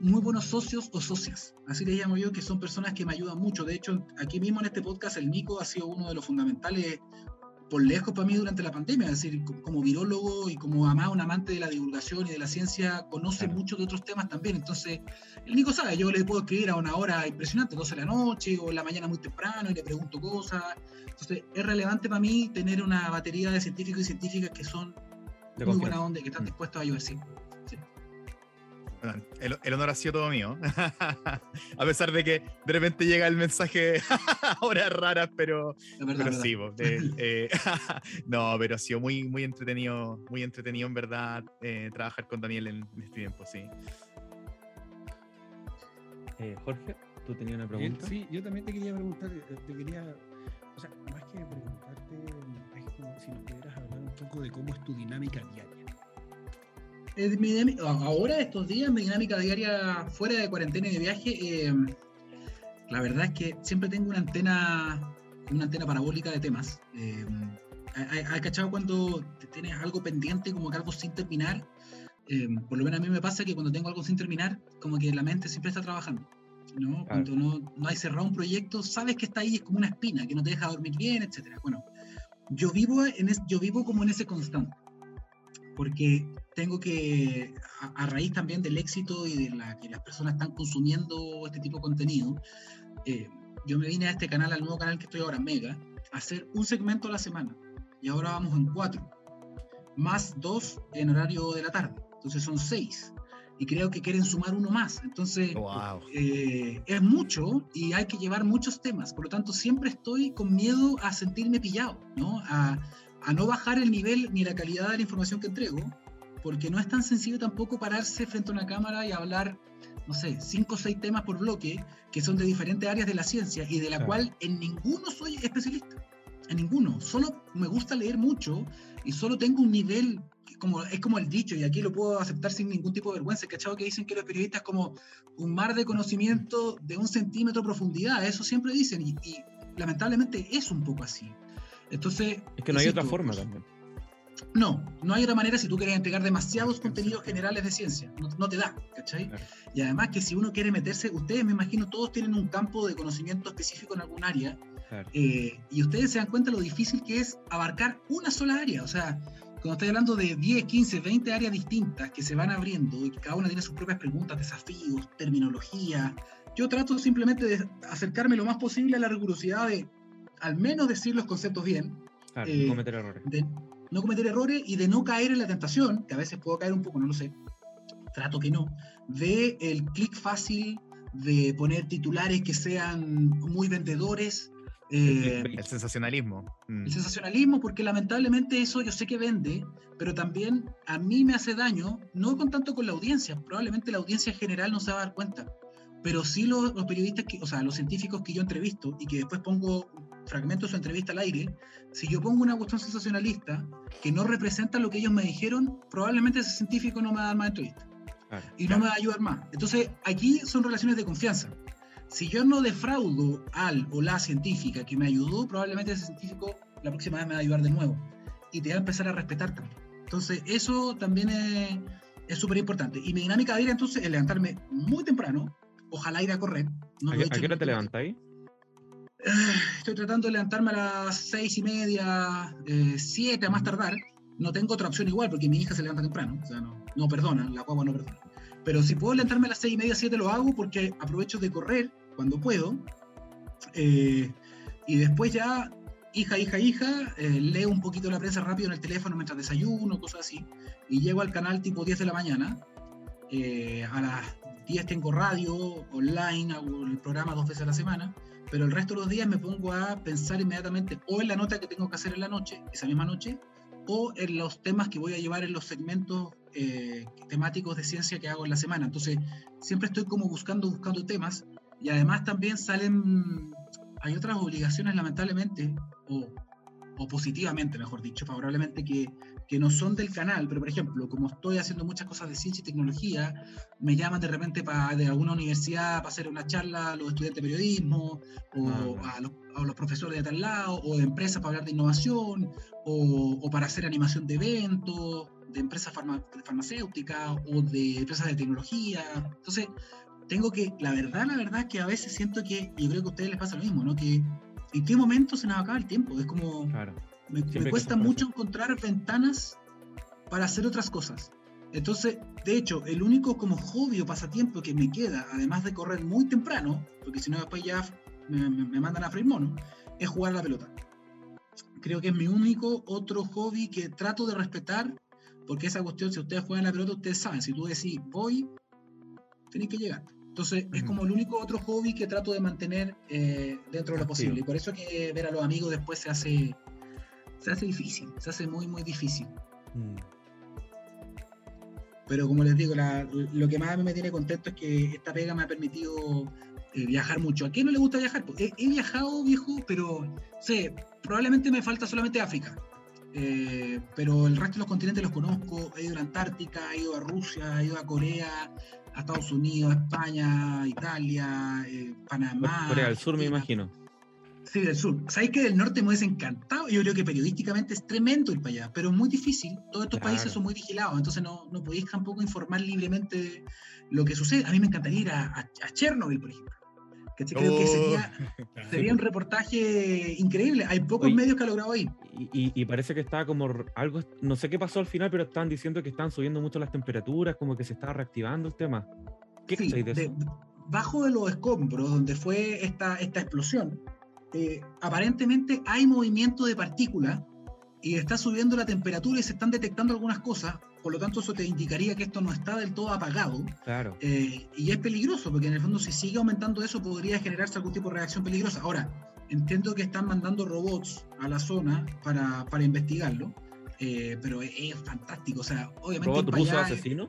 muy buenos socios o socias, así le llamo yo, que son personas que me ayudan mucho. De hecho, aquí mismo en este podcast, el Nico ha sido uno de los fundamentales por lejos para mí durante la pandemia, es decir, como virólogo y como amado, un amante de la divulgación y de la ciencia, conoce mucho de otros temas también. Entonces, el Nico sabe, yo le puedo escribir a una hora impresionante, 12 de la noche o en la mañana muy temprano y le pregunto cosas. Entonces, es relevante para mí tener una batería de científicos y científicas que son de muy buena onda y que están mm. dispuestos a ayudar, sí. El, honor ha sido todo mío. a pesar de que de repente llega el mensaje a horas raras, pero, sí, eh, no, pero ha sido muy, muy entretenido, muy entretenido en verdad eh, trabajar con Daniel en, este tiempo, sí. Eh, Jorge, tú tenías una pregunta. Sí, yo también te quería preguntar, te quería, o sea, más que preguntarte, es como si nos pudieras hablar un poco de cómo es tu dinámica diaria ahora, estos días, mi dinámica diaria fuera de cuarentena y de viaje, em, la verdad es que siempre tengo una antena, una antena parabólica de temas. Eh, ¿Has cachado cuando tienes algo pendiente, como que algo sin terminar? Em, por lo menos a mí me pasa que cuando tengo algo sin terminar, como que la mente siempre está trabajando. ¿no? Cuando no, no hay cerrado un proyecto, sabes que está ahí, es como una espina, que no te deja dormir bien, etc. Bueno, yo vivo, en yo vivo como en ese constante porque tengo que, a, raíz también del éxito y de la que las personas están consumiendo este tipo de contenido, eh, yo me vine a este canal, al nuevo canal que estoy ahora, Mega, a hacer un segmento a la semana. Y ahora vamos en cuatro, más dos en horario de la tarde. Entonces son seis. Y creo que quieren sumar uno más. Entonces eh, es mucho y hay que llevar muchos temas. Por lo tanto, siempre estoy con miedo a sentirme pillado, ¿no? A, a no bajar el nivel ni la calidad de la información que entrego, porque no es tan sencillo tampoco pararse frente a una cámara y hablar, no sé, cinco o seis temas por bloque, que son de diferentes áreas de la ciencia y de la cual en ninguno soy especialista. En ninguno. Solo me gusta leer mucho y solo tengo un nivel, como, es como el dicho, y aquí lo puedo aceptar sin ningún tipo de vergüenza, ¿cachado? Que dicen que los periodistas como un mar de conocimiento de un centímetro de profundidad, eso siempre dicen, y lamentablemente es un poco así. Entonces. Es que no hay otra forma también. No, no hay otra manera si tú quieres entregar demasiados contenidos generales de ciencia. No, te da, ¿cachai? Y además que si uno quiere meterse, ustedes me imagino todos tienen un campo de conocimiento específico en algún área. Eh, y ustedes se dan cuenta lo difícil que es abarcar una sola área. O sea, cuando estoy hablando de 10, 15, 20 áreas distintas que se van abriendo y cada una tiene sus propias preguntas, desafíos, terminología, yo trato simplemente de acercarme lo más posible a la rigurosidad de al menos decir los conceptos bien. Claro, no eh, cometer errores. De no cometer errores y de no caer en la tentación, que a veces puedo caer un poco, no lo sé, trato que no, de el clic fácil, de poner titulares que sean muy vendedores. el, eh, sensacionalismo. Mm. El sensacionalismo, porque lamentablemente eso yo sé que vende, pero también a mí me hace daño, no con tanto con la audiencia, probablemente la audiencia en general no se va a dar cuenta, pero sí los, los periodistas, que, o sea, los científicos que yo entrevisto y que después pongo fragmento de su entrevista al aire, si yo pongo una cuestión sensacionalista que no representa lo que ellos me dijeron, probablemente ese científico no me va a dar más entrevista. y no me va a ayudar más. Entonces, aquí son relaciones de confianza. Si yo no defraudo al o la científica que me ayudó, probablemente ese científico la próxima vez me va a ayudar de nuevo. Y te va a empezar a respetar también. Entonces, eso también es súper importante. Y mi dinámica de ir entonces es levantarme muy temprano, ojalá ir a correr. No ¿A, qué hora te levantáis? Estoy tratando de levantarme a las seis y media, eh, siete a más tardar. No tengo otra opción igual porque mi hija se levanta temprano. O sea, no, no perdona, la guagua no perdona. Pero si puedo levantarme a las seis y media, siete lo hago porque aprovecho de correr cuando puedo. Eh, y después ya, hija, hija, hija, eh, leo un poquito la prensa rápido en el teléfono mientras desayuno, cosas así. Y llego al canal tipo 10 de la mañana. a las días tengo radio, online, hago el programa dos veces a la semana, pero el resto de los días me pongo a pensar inmediatamente o en la nota que tengo que hacer en la noche, esa misma noche, o en los temas que voy a llevar en los segmentos eh, temáticos de ciencia que hago en la semana. Entonces, siempre estoy como buscando, buscando temas y además también salen, hay otras obligaciones lamentablemente, o, o positivamente, mejor dicho, favorablemente, que, que no son del canal, pero por ejemplo, como estoy haciendo muchas cosas de ciencia y tecnología, me llaman de repente para de alguna universidad para hacer una charla a los estudiantes de periodismo, o ah, a, los, a, los, profesores de tal lado, o de empresas para hablar de innovación, o, o para hacer animación de eventos, de empresas farmacéuticas o de empresas de tecnología. Entonces, tengo que, la verdad, la verdad es que a veces siento que, yo creo que a ustedes les pasa lo mismo, ¿no? Que en qué momento se nos acaba el tiempo. Es como, claro. me, me cuesta mucho encontrar ventanas para hacer otras cosas. Entonces, de hecho, el único como hobby o pasatiempo que me queda, además de correr muy temprano, porque si no después ya me, me, mandan a freír mono, es jugar a la pelota. Creo que es mi único otro hobby que trato de respetar, porque esa cuestión, si ustedes juegan a la pelota, ustedes saben, si tú decís voy, tenéis que llegar. Entonces, es como el único otro hobby que trato de mantener eh, dentro de lo posible. Y por eso que ver a los amigos después se hace, se hace difícil, se hace muy, muy difícil. Mm. Pero como les digo, lo que más me tiene contento es que esta pega me ha permitido eh, viajar mucho. ¿A quién no le gusta viajar? Pues, he, viajado, viejo, pero sé, probablemente me falta solamente África. Eh, pero el resto de los continentes los conozco. He ido a la Antártica, he ido a Rusia, he ido a Corea, a Estados Unidos, España, Italia, eh, Panamá. Corea del Sur, me imagino. Sí, del sur. Sabéis que del norte me hubiese encantado. Yo creo que periodísticamente es tremendo ir para allá, pero es muy difícil. Todos estos países son muy vigilados, entonces no, no podéis tampoco informar libremente lo que sucede. A mí me encantaría ir a, a Chernobyl, por ejemplo. Que creo que sería, oh. sería un reportaje increíble. Hay pocos medios que ha logrado ahí. Y, y, parece que estaba como algo, no sé qué pasó al final, pero estaban diciendo que están subiendo mucho las temperaturas, como que se estaba reactivando el tema. ¿Qué sí, de eso? bajo de los escombros, donde fue esta, esta explosión, eh, aparentemente hay movimiento de partículas y está subiendo la temperatura y se están detectando algunas cosas, por lo tanto eso te indicaría que esto no está del todo apagado. Claro. Eh, y es peligroso, porque en el fondo si sigue aumentando eso podría generarse algún tipo de reacción peligrosa. Ahora, entiendo que están mandando robots a la zona para, para investigarlo, eh, pero es, fantástico. O sea, obviamente... ¿Robot ruso asesino?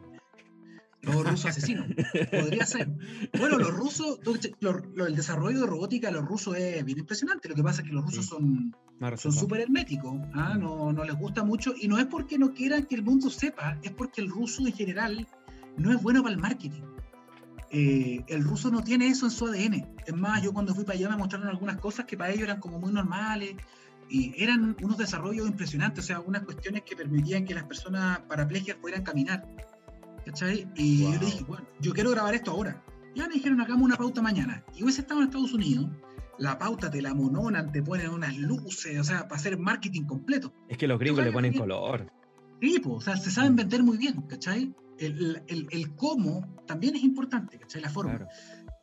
Los rusos asesinos. Podría ser. Bueno, los rusos, el desarrollo de robótica de los rusos es bien impresionante. Lo que pasa es que los rusos son son súper herméticos, ¿ah? no, no les gusta mucho. Y no es porque no quieran que el mundo sepa, es porque el ruso en general no es bueno para el marketing. Eh, el ruso no tiene eso en su ADN. Es más, yo cuando fui para allá me mostraron algunas cosas que para ellos eran como muy normales y eran unos desarrollos impresionantes, o sea, unas cuestiones que permitían que las personas parapléjicas pudieran caminar. ¿Cachai? Y yo le dije, bueno, yo quiero grabar esto ahora. Ya me dijeron, hagamos una pauta mañana. Y hubiese estado en Estados Unidos, la pauta te la mononan, te ponen unas luces, o sea, para hacer marketing completo. Es que los gringos le ponen color. Sí, pues, o sea, se saben vender muy bien, ¿cachai? El, el, el, cómo también es importante, ¿cachai? La forma.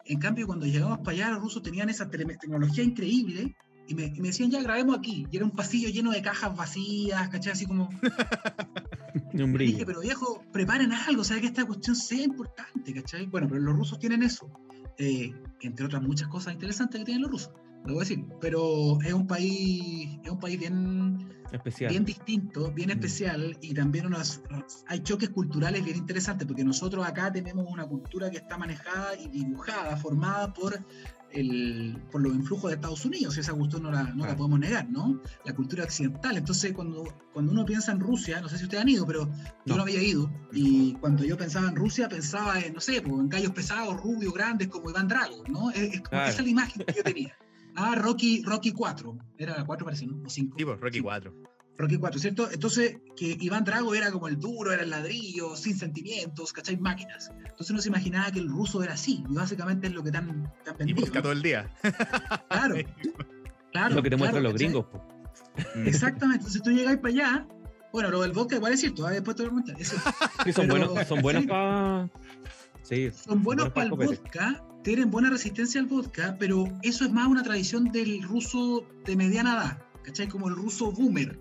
En cambio, cuando llegamos para allá, los rusos tenían esa tecnología increíble y me, me, decían, ya grabemos aquí. Y era un pasillo lleno de cajas vacías, ¿cachai? Así como. un brillo. dije, pero viejo, preparen algo, o sea, que esta cuestión sea importante, ¿cachai? Bueno, pero los rusos tienen eso. Eh, entre otras muchas cosas interesantes que tienen los rusos, lo voy a decir, pero es un país, es un país bien, especial. bien distinto, bien mm. especial y también hay choques culturales bien interesantes, porque nosotros acá tenemos una cultura que está manejada y dibujada, formada por el, por los influjos de Estados Unidos, y esa cuestión no, la, no la podemos negar, ¿no? La cultura occidental. Entonces, cuando, cuando uno piensa en Rusia, no sé si ustedes han ido, pero yo no había ido, y cuando yo pensaba en Rusia, pensaba en, no sé, pues, en gallos pesados, rubios, grandes, como Iván Drago, ¿no? Es, Esa es la imagen que yo tenía. Ah, Rocky, Rocky 4, era 4 parece, ¿no? O 5. Sí, pues, Rocky 4. Rocky 4, ¿cierto? Entonces, que Iván Drago era como el duro, era el ladrillo, sin sentimientos, ¿cachai? Máquinas. Entonces uno se imaginaba que el ruso era así, y básicamente es lo que están han Y busca todo el día. Claro. claro lo que te muestran los gringos. Exactamente. Entonces tú llegas para allá, bueno, lo del vodka igual es cierto, ¿eh? después te lo voy Eso. Sí, son, buenos, son buenos para... Sí, son buenos para el vodka, tienen buena resistencia al vodka, pero eso es más una tradición del ruso de mediana edad, ¿cachai? Como el ruso boomer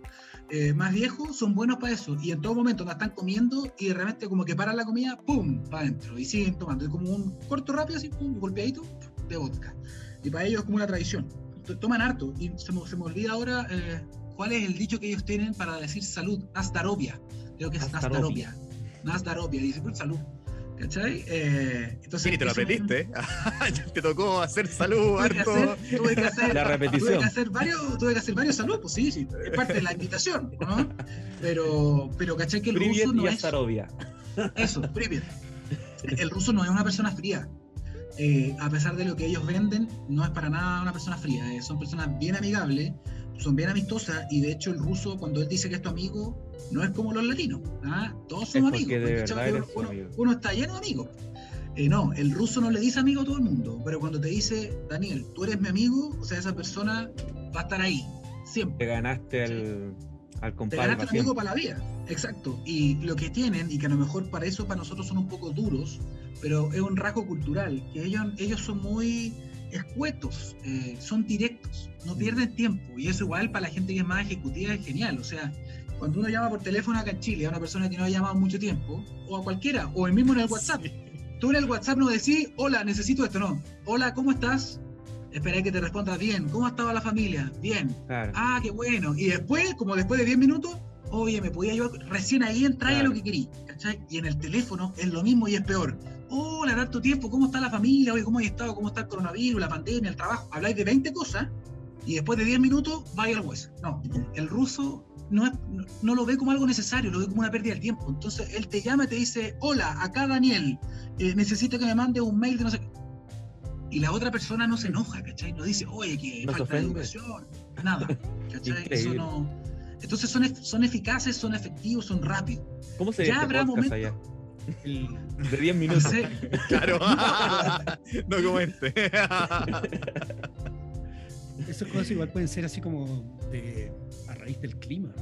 eh, más viejos son buenos para eso. Y en todo momento no están comiendo y de repente como que paran la comida, ¡pum! para adentro. Y siguen tomando. Es como un corto rápido, así, ¡pum! golpeadito de vodka. Y para ellos es como una tradición. Toman harto. Y se me, se me olvida ahora eh, cuál es el dicho que ellos tienen para decir salud. Nastarovia. Creo que es Nastarovia. Nastarovia. Dice, pues salud. ¿Cachai? Eh, entonces, te lo aprendiste. te tocó hacer salud, harto. tuve que hacer, la repetición. Tuve que hacer varios, tuve que hacer varios salud, pues sí, sí, es parte de la invitación, ¿no? Pero, pero ¿cachai? Que el ruso no es. Eso, Privet. El ruso no es una persona fría. Eh, a pesar de lo que ellos venden, no es para nada una persona fría. Eh, son personas bien amigables, son bien amistosas y de hecho el ruso cuando él dice que es tu amigo, no es como los latinos. ¿ah? Todos somos amigos. uno, está lleno de amigos. Eh, no, el ruso no le dice amigo a todo el mundo, pero cuando te dice, Daniel, tú eres mi amigo, o sea, esa persona va a estar ahí, siempre. Te ganaste al, al compadre. Te ganaste amigo para la vida, exacto. Y lo que tienen, y que a lo mejor para eso para nosotros son un poco duros, pero es un rasgo cultural, que ellos, ellos son muy escuetos, eh, son directos, no pierden tiempo. Y eso igual para la gente que es más ejecutiva es genial. O sea, cuando uno llama por teléfono acá en Chile a una persona que no ha llamado mucho tiempo, o a cualquiera, o el mismo en el WhatsApp, tú en el WhatsApp no decís, hola, necesito esto, no. Hola, ¿cómo estás? Esperé que te responda bien. ¿Cómo estaba la familia? Bien. Ah, qué bueno. Y después, como después de 10 minutos, oye, me podía llevar, recién ahí entra a lo que querí. Y en el teléfono es lo mismo y es peor hola, tanto tiempo, ¿cómo está la familia? Oye, ¿cómo has estado? ¿Cómo está el coronavirus, la pandemia, el trabajo? Habláis de 20 cosas y después de 10 minutos vaya al hueso. No, el ruso no, no, lo ve como algo necesario, lo ve como una pérdida de tiempo. Entonces él te llama y te dice, hola, acá Daniel, eh, necesito que me mande un mail de no sé qué. Y la otra persona no se enoja, ¿cachai? No dice, oye, que falta de educación, nada, ¿cachai? Eso no... Entonces son, son eficaces, son efectivos, son rápidos. ¿Cómo se ya habrá momentos, allá? De 10 minutos. claro. no comente. Esas cosas igual pueden ser así como de, a raíz del clima.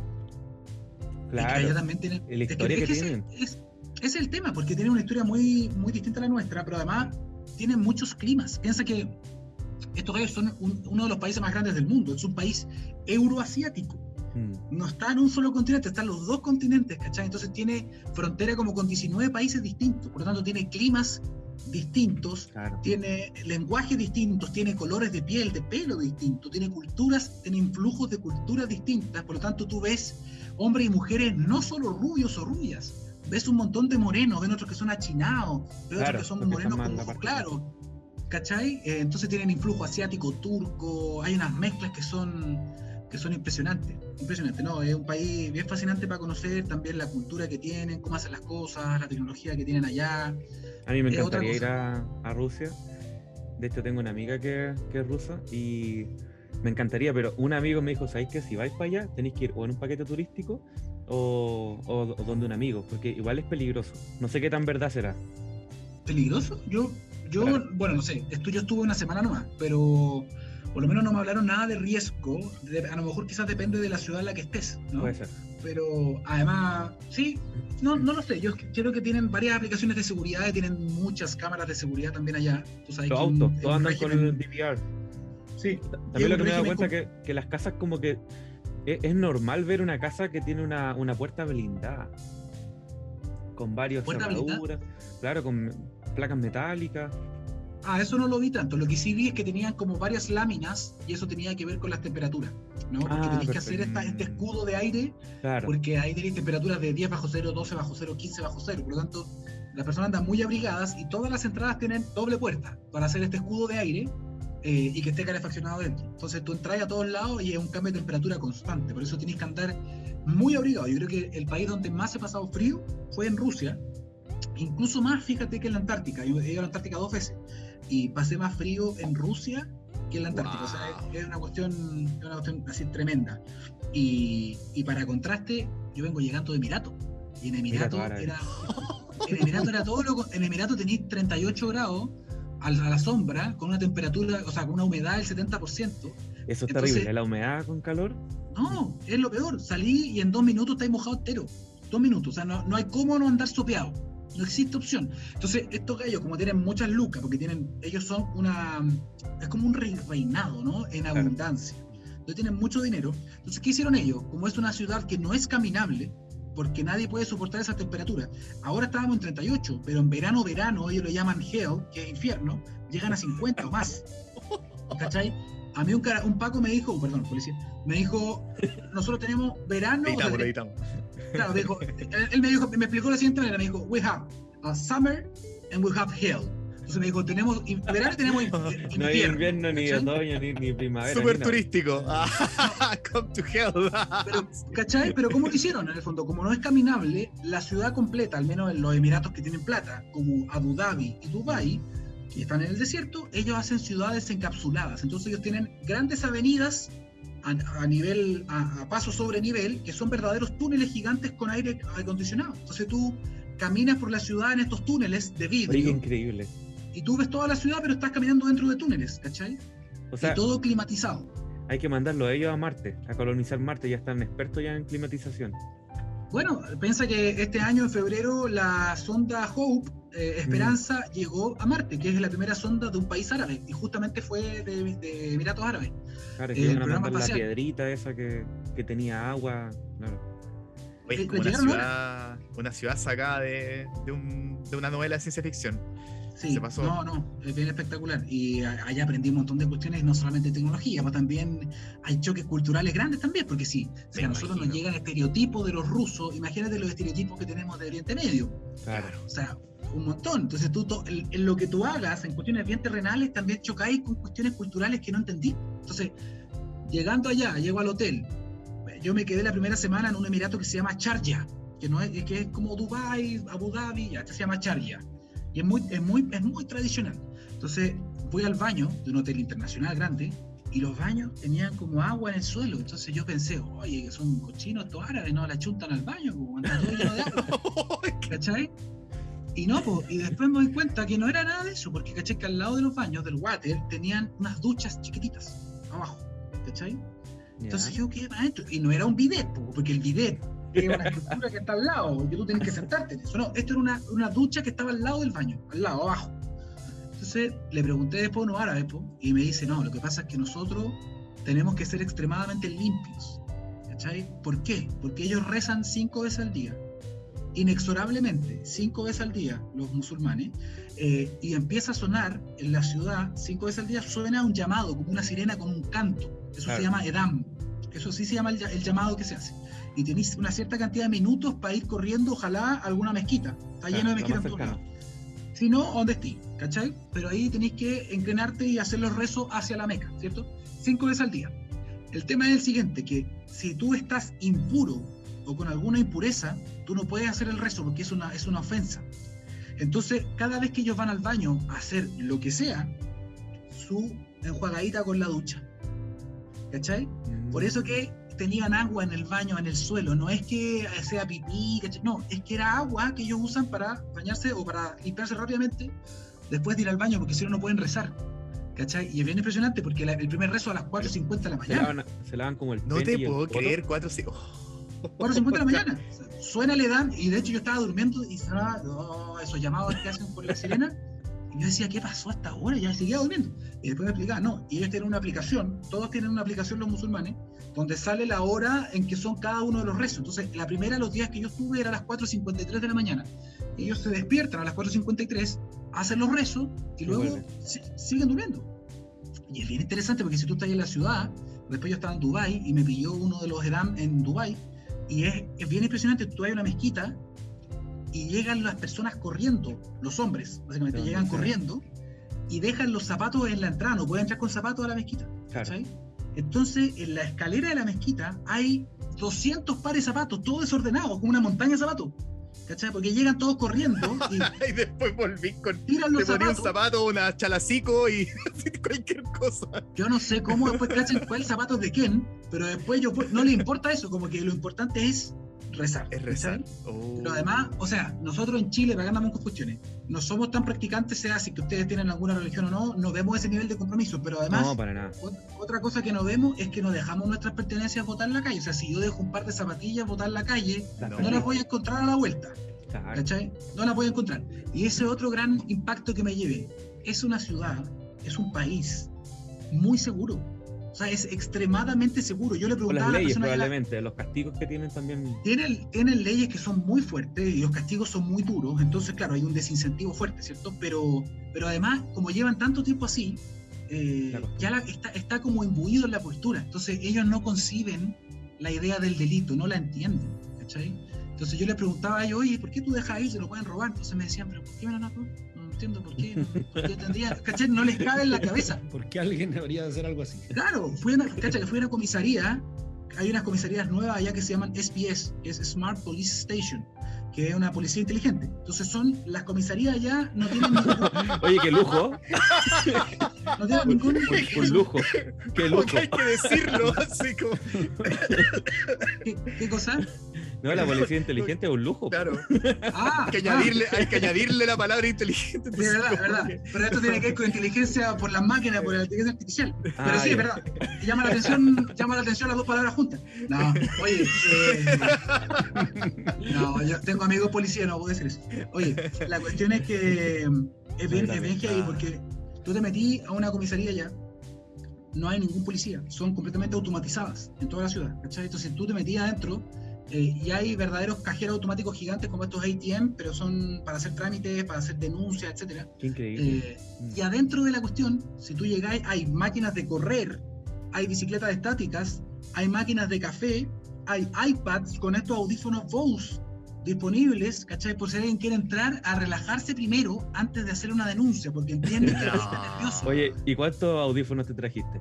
Claro. también tiene, la historia que, tienen. Es, es, el tema, porque tiene una historia muy, muy distinta a la nuestra, pero además tienen muchos climas. Piensa que estos gallos son uno de los países más grandes del mundo. Es un país euroasiático. Mm. No está en un solo continente, están los dos continentes, ¿cachai? Entonces tiene frontera como con 19 países distintos, por lo tanto tiene climas distintos, tiene lenguajes distintos, tiene colores de piel, de pelo distintos, tiene culturas, tiene influjos de culturas distintas, por lo tanto tú ves hombres y mujeres no solo rubios o rubias, ves un montón de morenos, ven otros que son achinados, ves otros que son morenos con ojos claros, ¿cachai? Eh, entonces tienen influjo asiático, turco, hay unas mezclas que son que son impresionantes. Impresionante, ¿no? Es un país bien fascinante para conocer también la cultura que tienen, cómo hacen las cosas, la tecnología que tienen allá. A mí me encantaría ir a, Rusia. De hecho, tengo una amiga que, es rusa y me encantaría, pero un amigo me dijo, ¿sabéis que si vais para allá tenéis que ir o en un paquete turístico o, o, donde un amigo? Porque igual es peligroso. No sé qué tan verdad será. ¿Peligroso? Yo, yo bueno, no sé, yo estuve una semana nomás, pero por lo menos no me hablaron nada de riesgo. a lo mejor quizás depende de la ciudad en la que estés, ¿no? Puede ser. Pero además, sí, no, no lo sé. Yo creo que tienen varias aplicaciones de seguridad, tienen muchas cámaras de seguridad también allá. Los autos, todos andan con el DVR. Sí. También lo que me he dado cuenta es que, las casas como que es, normal ver una casa que tiene una, una puerta blindada. Con varios cerraduras. Claro, con placas metálicas. Ah, eso no lo vi tanto. Lo que sí vi es que tenían como varias láminas y eso tenía que ver con las temperaturas, ¿no? Porque ah, tenéis que hacer este escudo de aire, porque ahí tenéis temperaturas de 10 bajo cero, 12 bajo cero, 15 bajo cero. Por lo tanto, las personas andan muy abrigadas y todas las entradas tienen doble puerta para hacer este escudo de aire eh, y que esté calefaccionado dentro. Entonces tú entras a todos lados y es un cambio de temperatura constante. Por eso tenéis que andar muy abrigado. Yo creo que el país donde más he pasado frío fue en Rusia. Incluso más, fíjate que en la Antártica. Yo he ido a la Antártica dos veces y pasé más frío en Rusia que en la Antártica. O sea, es, una cuestión, una cuestión así tremenda. Y, y, para contraste, yo vengo llegando de Emirato. Y en Emirato era. En Emirato era todo lo. En Emirato tenéis 38 grados a la sombra, con una temperatura, o sea, con una humedad del 70%. Eso es terrible, ¿la humedad con calor? No, es lo peor. Salí y en dos minutos estáis mojado entero. Dos minutos. O sea, no, no hay cómo no andar sopeado no existe opción. Entonces, estos gallos, como tienen muchas lucas, porque tienen, ellos son una, es como un reinado, ¿no? En abundancia. donde tienen mucho dinero. Entonces, ¿qué hicieron ellos? Como es una ciudad que no es caminable, porque nadie puede soportar esa temperatura. Ahora estábamos en 38, pero en verano, verano, ellos lo llaman hell, que es infierno, llegan a 50 o más. ¿Cachai? A mí un, un Paco me dijo, perdón, policía, me dijo, nosotros tenemos verano. Editamos, editamos. Claro, dijo, él, me dijo, me explicó la siguiente manera, me dijo, we have a summer and we have hell. Entonces me dijo, tenemos verano tenemos invierno. No hay invierno, ni otoño, ni, ni primavera. Súper turístico. Come to hell. Pero, ¿cachai? Pero ¿cómo lo hicieron en el fondo? Como no es caminable, la ciudad completa, al menos en los Emiratos que tienen plata, como Abu Dhabi y Dubai, que están en el desierto, ellos hacen ciudades encapsuladas. Entonces ellos tienen grandes avenidas a, nivel, a, paso sobre nivel, que son verdaderos túneles gigantes con aire acondicionado. Entonces tú caminas por la ciudad en estos túneles de vidrio. increíble y tú ves toda la ciudad, pero estás caminando dentro de túneles, ¿cachai? O sea, y todo climatizado. Hay que mandarlo a ellos a Marte, a colonizar Marte, ya están expertos ya en climatización. Bueno, piensa que este año en febrero la sonda Hope, eh, Esperanza, mm. llegó a Marte, que es la primera sonda de un país árabe, y justamente fue de, Emiratos Árabes. Claro, que iban a mandar la piedrita esa que, que tenía agua, claro. Oye, como una ciudad, una ciudad sacada de, de, un, de una novela de ciencia ficción. Sí, no, no, es bien espectacular. Y allá aprendí un montón de cuestiones, no solamente de tecnología, pero también hay choques culturales grandes también, porque sí, si a nosotros nos llegan estereotipos de los rusos, imagínate los estereotipos que tenemos de Oriente Medio. Claro. O sea, un montón. Entonces, tú, en, lo que tú hagas en cuestiones bien terrenales, también chocáis con cuestiones culturales que no entendí. Entonces, llegando allá, llego al hotel. Yo me quedé la primera semana en un emirato que se llama Sharjah, que, no es, que es como Dubai, Abu Dhabi, ya, se llama Sharjah y es muy, es muy, es muy tradicional. Entonces voy al baño de un hotel internacional grande y los baños tenían como agua en el suelo. Entonces yo pensé, oye, que son cochinos estos árabes, no la chuntan al baño, como todo lleno de agua. ¿Cachai? Y no, pues, y después me doy cuenta que no era nada de eso, porque caché que al lado de los baños del water tenían unas duchas chiquititas abajo, ¿cachai? Entonces yo quedé para adentro, y no era un bidet, porque el bidet es una estructura que está al lado, que tú tienes que sentarte en eso. No, esto era una, una, ducha que estaba al lado del baño, al lado, abajo. Entonces le pregunté después a unos árabes y me dice, no, lo que pasa es que nosotros tenemos que ser extremadamente limpios. ¿Cachai? ¿Por qué? Porque ellos rezan cinco veces al día, inexorablemente, cinco veces al día, los musulmanes, eh, y empieza a sonar en la ciudad, cinco veces al día, suena un llamado, como una sirena con un canto. Eso se llama Edam. Eso sí se llama el llamado que se hace y tenéis una cierta cantidad de minutos para ir corriendo, ojalá, a alguna mezquita. Está lleno de mezquitas Si no, ¿dónde estés? ¿Cachai? Pero ahí tenéis que inclinarte y hacer los rezos hacia la Meca, ¿cierto? Cinco veces al día. El tema es el siguiente, que si tú estás impuro o con alguna impureza, tú no puedes hacer el rezo porque es una, es una ofensa. Entonces, cada vez que ellos van al baño a hacer lo que sea, su enjuagadita con la ducha. ¿Cachai? Por mm. eso que tenían agua en el baño, en el suelo. No es que sea pipí, no, es que era agua que ellos usan para bañarse o para limpiarse rápidamente después de ir al baño, porque si no, no pueden rezar. ¿Cachai? Y es bien impresionante porque el primer rezo a las 4.50 de la mañana. Se lavan, como el No te puedo creer, 4.50 4.50 de la mañana. Suena, le dan, y de hecho yo estaba durmiendo y sonaba oh, esos llamados que hacen por la sirena. Y yo decía, ¿qué pasó hasta ahora? Ya seguía durmiendo. Y después me explicaba, no, y ellos tienen una aplicación, todos tienen una aplicación los musulmanes, donde sale la hora en que son cada uno de los rezos. Entonces, la primera, los días que yo estuve, era a las 4.53 de la mañana. Ellos se despiertan a las 4.53, hacen los rezos y luego siguen durmiendo. Y es bien interesante porque si tú estás en la ciudad, después yo estaba en Dubai y me pilló uno de los Edam en Dubai y es, es bien impresionante, tú hay una mezquita y llegan las personas corriendo, los hombres, básicamente llegan corriendo y dejan los zapatos en la entrada, no pueden entrar con zapatos a la mezquita. Entonces, en la escalera de la mezquita hay 200 pares de zapatos, todos desordenados, como una montaña de zapatos. ¿Cachai? Porque llegan todos corriendo y, y después volví con tiran los un zapato, una chalacico y cualquier cosa. Yo no sé cómo después cachan cuál zapato de quién, pero después yo no le importa eso, como que lo importante es rezar. Es rezar. Oh. Pero además, o sea, nosotros en Chile, para muchas cuestiones, no somos tan practicantes, sea si que ustedes tienen alguna religión o no, no vemos ese nivel de compromiso, pero además, no, para nada. otra cosa que no vemos es que no dejamos nuestras pertenencias votar en la calle. O sea, si yo dejo un par de zapatillas votar en la calle, no, las voy a encontrar a la vuelta. ¿Cachai? No las voy a encontrar. Y ese otro gran impacto que me lleve, es una ciudad, es un país muy seguro sea, es extremadamente seguro. Yo le preguntaba las leyes, probablemente, los castigos que tienen también. Tienen, tienen leyes que son muy fuertes y los castigos son muy duros. Entonces, claro, hay un desincentivo fuerte, ¿cierto? Pero, pero además, como llevan tanto tiempo así, eh, ya está, está como imbuido en la postura. Entonces, ellos no conciben la idea del delito, no la entienden. ¿Cachai? Entonces yo le preguntaba a ellos, oye, ¿por qué tú dejas ahí? Se lo pueden robar. Entonces me decían, pero ¿por qué me lo No entiendo por qué. ¿Por qué tendría, ¿cachai? No les cabe en la cabeza. ¿Por qué alguien debería hacer algo así? Claro, fui una, ¿cachai? Fui a una comisaría. Hay unas comisarías nuevas allá que se llaman SPS, que es Smart Police Station que es una policía inteligente. Entonces son, las comisarías ya no tienen ningún... Oye, qué lujo. no tienen ningún... Un, lujo. Qué lujo. hay que decirlo así como... ¿Qué, ¿Qué, cosa? No, la policía inteligente es un lujo. Claro. Ah, hay, que añadirle, hay que añadirle la palabra inteligente. Sí, verdad, verdad. Pero esto tiene que ver con inteligencia por las máquinas, por la inteligencia artificial. Ah, Pero sí, es verdad. Llama la atención, llama la atención las dos palabras juntas. No, oye, eh, no, yo tengo amigos policías, no puedo decir eso. Oye, la cuestión es que es bien, es bien heavy porque tú te metí a una comisaría ya no hay ningún policía, son completamente automatizadas en toda la ciudad. ¿cachai? Entonces tú te metías adentro eh, y hay verdaderos cajeros automáticos gigantes como estos ATM, pero son para hacer trámites, para hacer denuncias, etc. Qué increíble. Eh, mm. Y adentro de la cuestión, si tú llegáis, hay máquinas de correr, hay bicicletas estáticas, hay máquinas de café, hay iPads con estos audífonos Bose disponibles, ¿cachai? Por si alguien quiere entrar a relajarse primero antes de hacer una denuncia, porque entiende que está nervioso. Oye, ¿y cuántos audífonos te trajiste?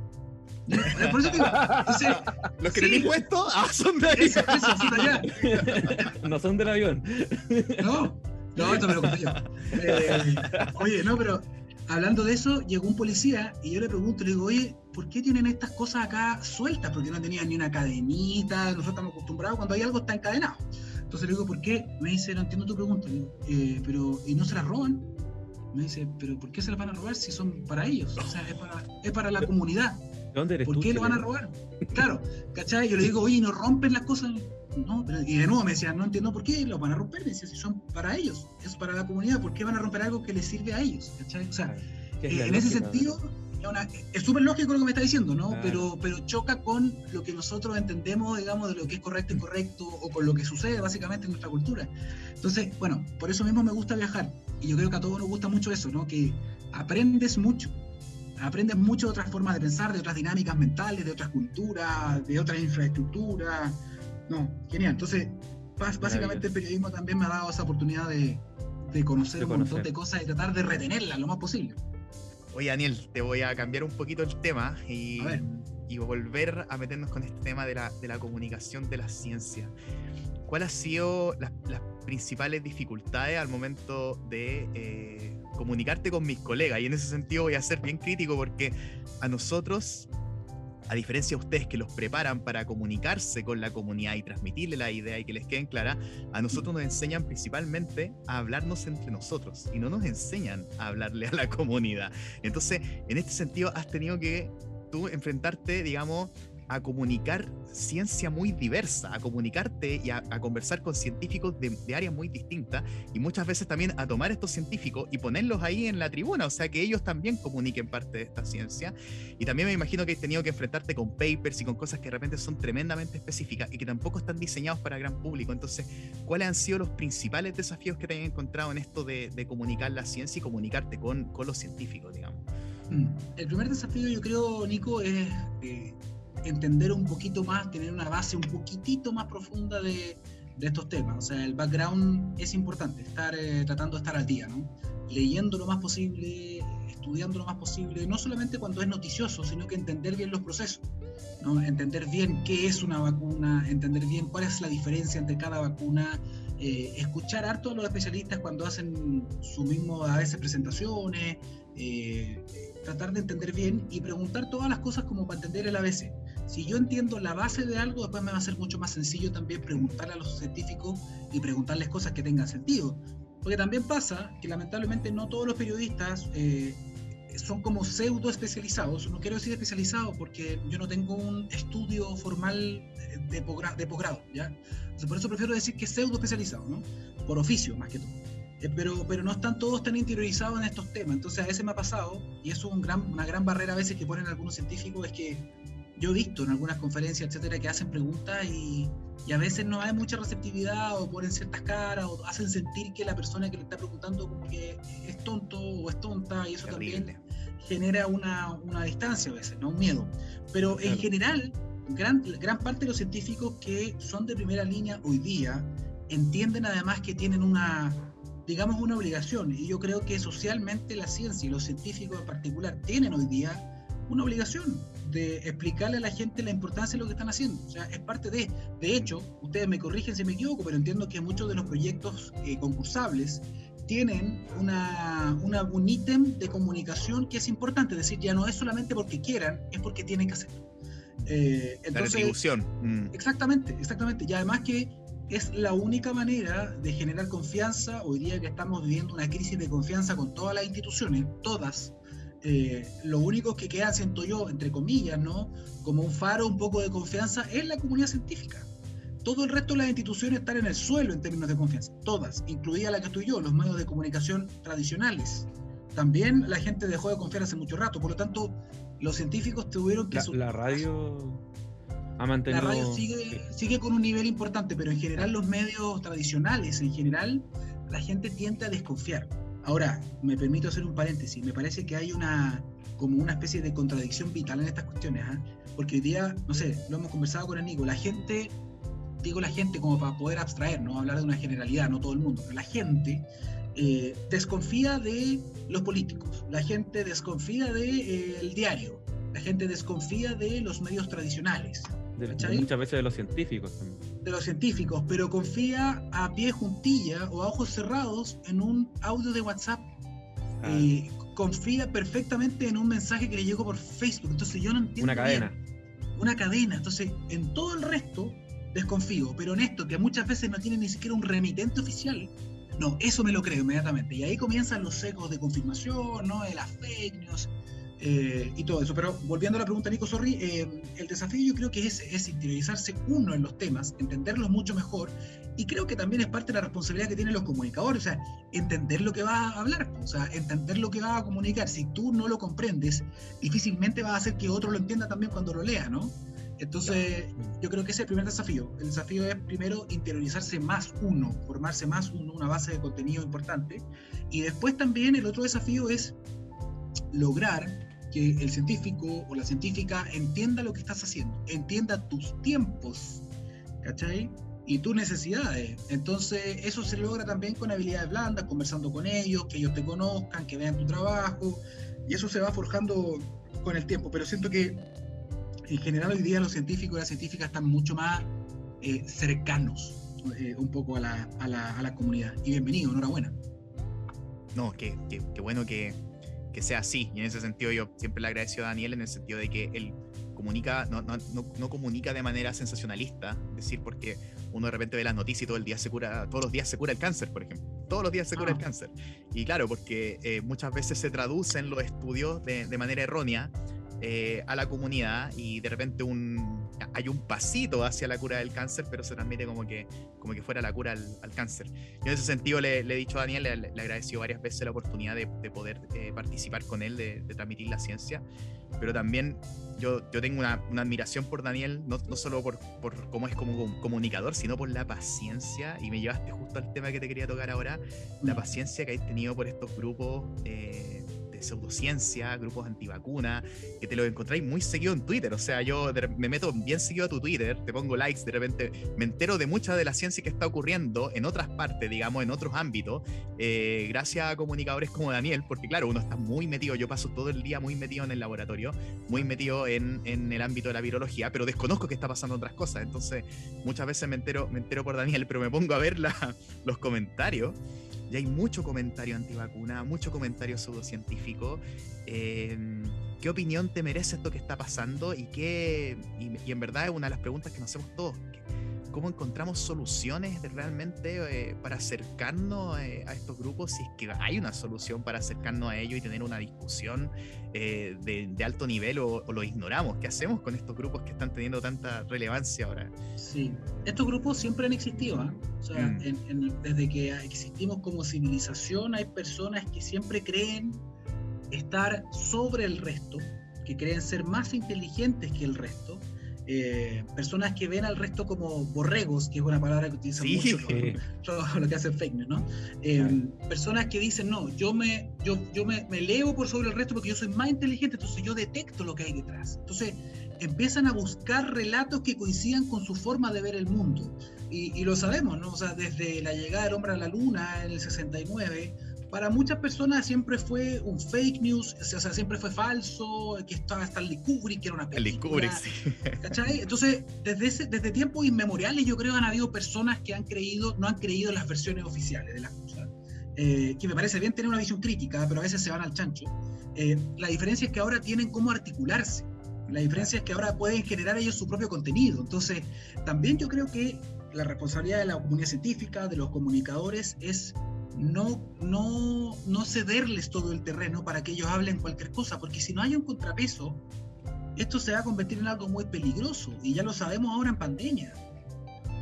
Por eso digo, los que sí. puesto, ah, son de ahí. no son del avión. No, no, esto me lo conté yo. Eh, oye, no, pero hablando de eso, llegó un policía y yo le pregunto, le digo, oye, ¿por qué tienen estas cosas acá sueltas? Porque no tenían ni una cadenita, nosotros estamos acostumbrados cuando hay algo está encadenado. Entonces le digo, ¿por qué? Me dice, no entiendo tu pregunta. Eh, pero, ¿y no se las roban? Me dice, ¿pero por qué se las van a robar si son para ellos? O sea, es para, es para la comunidad. ¿Por qué lo van a robar? Claro, ¿cachai? Yo le digo, oye, no rompen las cosas. No, y de nuevo me decían, no entiendo por qué lo van a romper. Me decía, si son para ellos, es para la comunidad, ¿por qué van a romper algo que les sirve a ellos? ¿cachai? O sea, eh, en ese sentido, es súper lógico lo que me está diciendo, ¿no? Pero, pero choca con lo que nosotros entendemos, digamos, de lo que es correcto y incorrecto, o con lo que sucede básicamente en nuestra cultura. Entonces, bueno, por eso mismo me gusta viajar. Y yo creo que a todos nos gusta mucho eso, ¿no? Que aprendes mucho aprendes mucho de otras formas de pensar, de otras dinámicas mentales, de otras culturas, de otras infraestructuras. No, genial. Entonces, básicamente el periodismo también me ha dado esa oportunidad de, conocer un montón de cosas y tratar de retenerlas lo más posible. Oye, Daniel, te voy a cambiar un poquito el tema y, y volver a meternos con este tema de la, de la comunicación de la ciencia. ¿Cuáles han sido las, las, principales dificultades al momento de eh, comunicarte con mis colegas. Y en ese sentido voy a ser bien crítico porque a nosotros, a diferencia de ustedes que los preparan para comunicarse con la comunidad y transmitirle la idea y que les queden claras, a nosotros nos enseñan principalmente a hablarnos entre nosotros y no nos enseñan a hablarle a la comunidad. Entonces, en este sentido, has tenido que tú enfrentarte, digamos, a comunicar ciencia muy diversa, a comunicarte y a, conversar con científicos de, áreas muy distintas y muchas veces también a tomar estos científicos y ponerlos ahí en la tribuna, o sea que ellos también comuniquen parte de esta ciencia. Y también me imagino que has tenido que enfrentarte con papers y con cosas que de repente son tremendamente específicas y que tampoco están diseñados para gran público. Entonces, ¿cuáles han sido los principales desafíos que te han encontrado en esto de, comunicar la ciencia y comunicarte con, con los científicos, digamos? Mm. El primer desafío, yo creo, Nico, es eh, entender un poquito más, tener una base un poquitito más profunda de, de estos temas. O sea, el background es importante, estar eh, tratando de estar al día, ¿no? Leyendo lo más posible, estudiando lo más posible, no solamente cuando es noticioso, sino que entender bien los procesos, ¿no? Entender bien qué es una vacuna, entender bien cuál es la diferencia entre cada vacuna, eh, escuchar harto a los especialistas cuando hacen su mismo, a veces, presentaciones, eh, tratar de entender bien y preguntar todas las cosas como para entender el ABC. Si yo entiendo la base de algo, después me va a ser mucho más sencillo también preguntar a los científicos y preguntarles cosas que tengan sentido. Porque también pasa que lamentablemente no todos los periodistas eh, son como pseudo especializados. No quiero decir especializados porque yo no tengo un estudio formal de, posgrado, ¿ya? por eso prefiero decir que pseudo especializado, ¿no? Por oficio, más que todo. Eh, pero, pero no están todos tan interiorizados en estos temas. Entonces a veces me ha pasado, y eso es un gran, una gran barrera a veces que ponen algunos científicos, es que yo he visto en algunas conferencias, etcétera, que hacen preguntas y, y, a veces no hay mucha receptividad o ponen ciertas caras o hacen sentir que la persona que le está preguntando como que es tonto o es tonta y eso también genera una, una, distancia a veces, ¿no? Un miedo. Pero en general, gran, gran parte de los científicos que son de primera línea hoy día entienden además que tienen una, digamos, una obligación. Y yo creo que socialmente la ciencia y los científicos en particular tienen hoy día una obligación de explicarle a la gente la importancia de lo que están haciendo. O sea, es parte de... De hecho, ustedes me corrigen si me equivoco, pero entiendo que muchos de los proyectos eh, concursables tienen una, una, un ítem de comunicación que es importante. Es decir, ya no es solamente porque quieran, es porque tienen que hacerlo. Eh, entonces, la mm. Exactamente, exactamente. Y además que es la única manera de generar confianza. Hoy día que estamos viviendo una crisis de confianza con todas las instituciones, todas, eh, lo único que queda, siento yo, entre comillas, ¿no? Como un faro, un poco de confianza, es la comunidad científica. Todo el resto de las instituciones están en el suelo en términos de confianza, todas, incluida la que estoy yo, los medios de comunicación tradicionales. También la gente dejó de confiar hace mucho rato, por lo tanto, los científicos tuvieron que... La, la radio ha mantenido... La radio sigue, sigue con un nivel importante, pero en general los medios tradicionales, en general, la gente tiende a desconfiar. Ahora, me permito hacer un paréntesis, me parece que hay una como una especie de contradicción vital en estas cuestiones, ¿ah? porque hoy día, no sé, lo hemos conversado con el la gente, digo la gente como para poder abstraer, no hablar de una generalidad, no todo el mundo, pero la gente eh, desconfía de los políticos, la gente desconfía del de, eh, diario, la gente desconfía de los medios tradicionales. Muchas veces de los científicos también. De los científicos, pero confía a pie juntilla o a ojos cerrados en un audio de WhatsApp. Ah. Eh, confía perfectamente en un mensaje que le llegó por Facebook. Entonces yo no entiendo. Una cadena. Una cadena. Entonces, en todo el resto desconfío, pero en esto, que muchas veces no tiene ni siquiera un remitente oficial, no, eso me lo creo inmediatamente. Y ahí comienzan los secos de confirmación, ¿no? De las fake news eh, y todo eso. Pero volviendo a la pregunta, Nico Sorri, eh, el desafío yo creo que es, es interiorizarse uno en los temas, entenderlos mucho mejor. Y creo que también es parte de la responsabilidad que tienen los comunicadores, o sea, entender lo que va a hablar, o sea, entender lo que va a comunicar. Si tú no lo comprendes, difícilmente va a hacer que otro lo entienda también cuando lo lea, ¿no? Entonces, yo creo que ese es el primer desafío. El desafío es primero interiorizarse más uno, formarse más uno, una base de contenido importante. Y después también el otro desafío es lograr que el científico o la científica entienda lo que estás haciendo, entienda tus tiempos, ¿cachai? Y tus necesidades. Entonces, eso se logra también con habilidades blandas, conversando con ellos, que ellos te conozcan, que vean tu trabajo. Y eso se va forjando con el tiempo. Pero siento que en general hoy día los científicos y las científicas están mucho más eh, cercanos eh, un poco a la, a, la, a la, comunidad. Y bienvenido, enhorabuena. No, qué, qué, bueno que, que, sea así. Y en ese sentido yo siempre le agradeció a Daniel en el sentido de que él comunica, no, no, no, comunica de manera sensacionalista, es decir, porque uno de repente ve las noticias y todo el día se cura, todos los días se cura el cáncer, por ejemplo. Todos los días se cura el ah. cáncer. Y claro, porque eh, muchas veces se traducen los estudios de, de manera errónea eh, a la comunidad y de repente un, hay un pasito hacia la cura del cáncer, pero se transmite como que, como que fuera la cura al, cáncer. Yo en ese sentido le, he dicho a Daniel, le, le agradeció varias veces la oportunidad de, poder eh, participar con él, de, transmitir la ciencia, pero también yo, yo tengo una, una admiración por Daniel, no, no solo por, por, cómo es como comunicador, sino por la paciencia, y me llevaste justo al tema que te quería tocar ahora, la mm. paciencia que hay tenido por estos grupos. Eh, pseudociencia, grupos antivacunas, que te lo encontráis muy seguido en Twitter. O sea, yo me meto bien seguido a tu Twitter, te pongo likes, de repente me entero de mucha de la ciencia que está ocurriendo en otras partes, digamos, en otros ámbitos, eh, gracias a comunicadores como Daniel, porque claro, uno está muy metido, yo paso todo el día muy metido en el laboratorio, muy metido en, en el ámbito de la virología, pero desconozco que está pasando otras cosas. Entonces, muchas veces me entero, me entero por Daniel, pero me pongo a ver la, los comentarios y hay mucho comentario antivacuna, mucho comentario pseudocientífico. Eh, ¿Qué opinión te merece esto que está pasando? Y, qué, y, en verdad es una de las preguntas que nos hacemos todos. ¿Cómo encontramos soluciones realmente eh, para acercarnos eh, a estos grupos? Si es que hay una solución para acercarnos a ellos y tener una discusión eh, de, alto nivel o, lo ignoramos. ¿Qué hacemos con estos grupos que están teniendo tanta relevancia ahora? Sí, estos grupos siempre han existido. ¿ah? O sea, mm. desde que existimos como civilización hay personas que siempre creen estar sobre el resto, que creen ser más inteligentes que el resto, eh, personas que ven al resto como borregos, que es una palabra que utilizan mucho lo, que hacen fake news, ¿no? Eh, personas que dicen, no, yo, me, yo, yo me, me, leo por sobre el resto porque yo soy más inteligente, entonces yo detecto lo que hay detrás. Entonces empiezan a buscar relatos que coincidan con su forma de ver el mundo. Y, y lo sabemos, ¿no? O sea, desde la llegada del hombre a la luna en el 69, para muchas personas siempre fue un fake news, o sea, siempre fue falso, que estaba Stanley Kubrick, que era una película. sí. ¿cachai? Entonces, desde, ese, desde tiempos inmemoriales yo creo que han habido personas que han creído, no han creído en las versiones oficiales de las cosas. Eh, que me parece bien tener una visión crítica, pero a veces se van al chancho. Eh, la diferencia es que ahora tienen cómo articularse. La diferencia es que ahora pueden generar ellos su propio contenido. Entonces, también yo creo que la responsabilidad de la comunidad científica, de los comunicadores, es no, no, no cederles todo el terreno para que ellos hablen cualquier cosa, porque si no hay un contrapeso, esto se va a convertir en algo muy peligroso, y ya lo sabemos ahora en pandemia.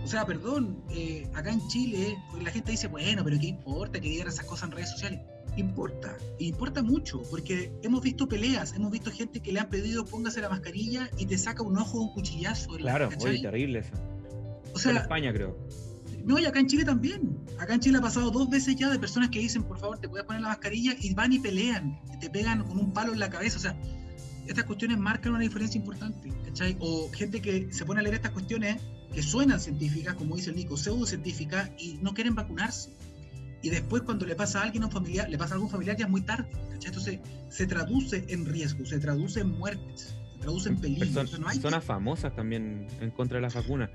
O sea, perdón, eh, acá en Chile la gente dice, bueno, pero ¿qué importa que digan esas cosas en redes sociales? Importa, importa mucho, porque hemos visto peleas, hemos visto gente que le han pedido póngase la mascarilla y te saca un ojo un cuchillazo. Claro, muy terrible eso. O sea, en España creo. No, y acá en Chile también. Acá en Chile ha pasado dos veces ya de personas que dicen, por favor, te puedes poner la mascarilla y van y pelean, te pegan con un palo en la cabeza. O sea, estas cuestiones marcan una diferencia importante, ¿cachai? O gente que se pone a leer estas cuestiones que suenan científicas, como dice el Nico, pseudocientíficas, y no quieren vacunarse. Y después cuando le pasa a alguien a un familiar, le pasa a algún familiar ya es muy tarde, ¿cachai? Entonces se traduce en riesgo, se traduce en muertes, se traduce en peligro. Personas famosas también en contra de las vacunas.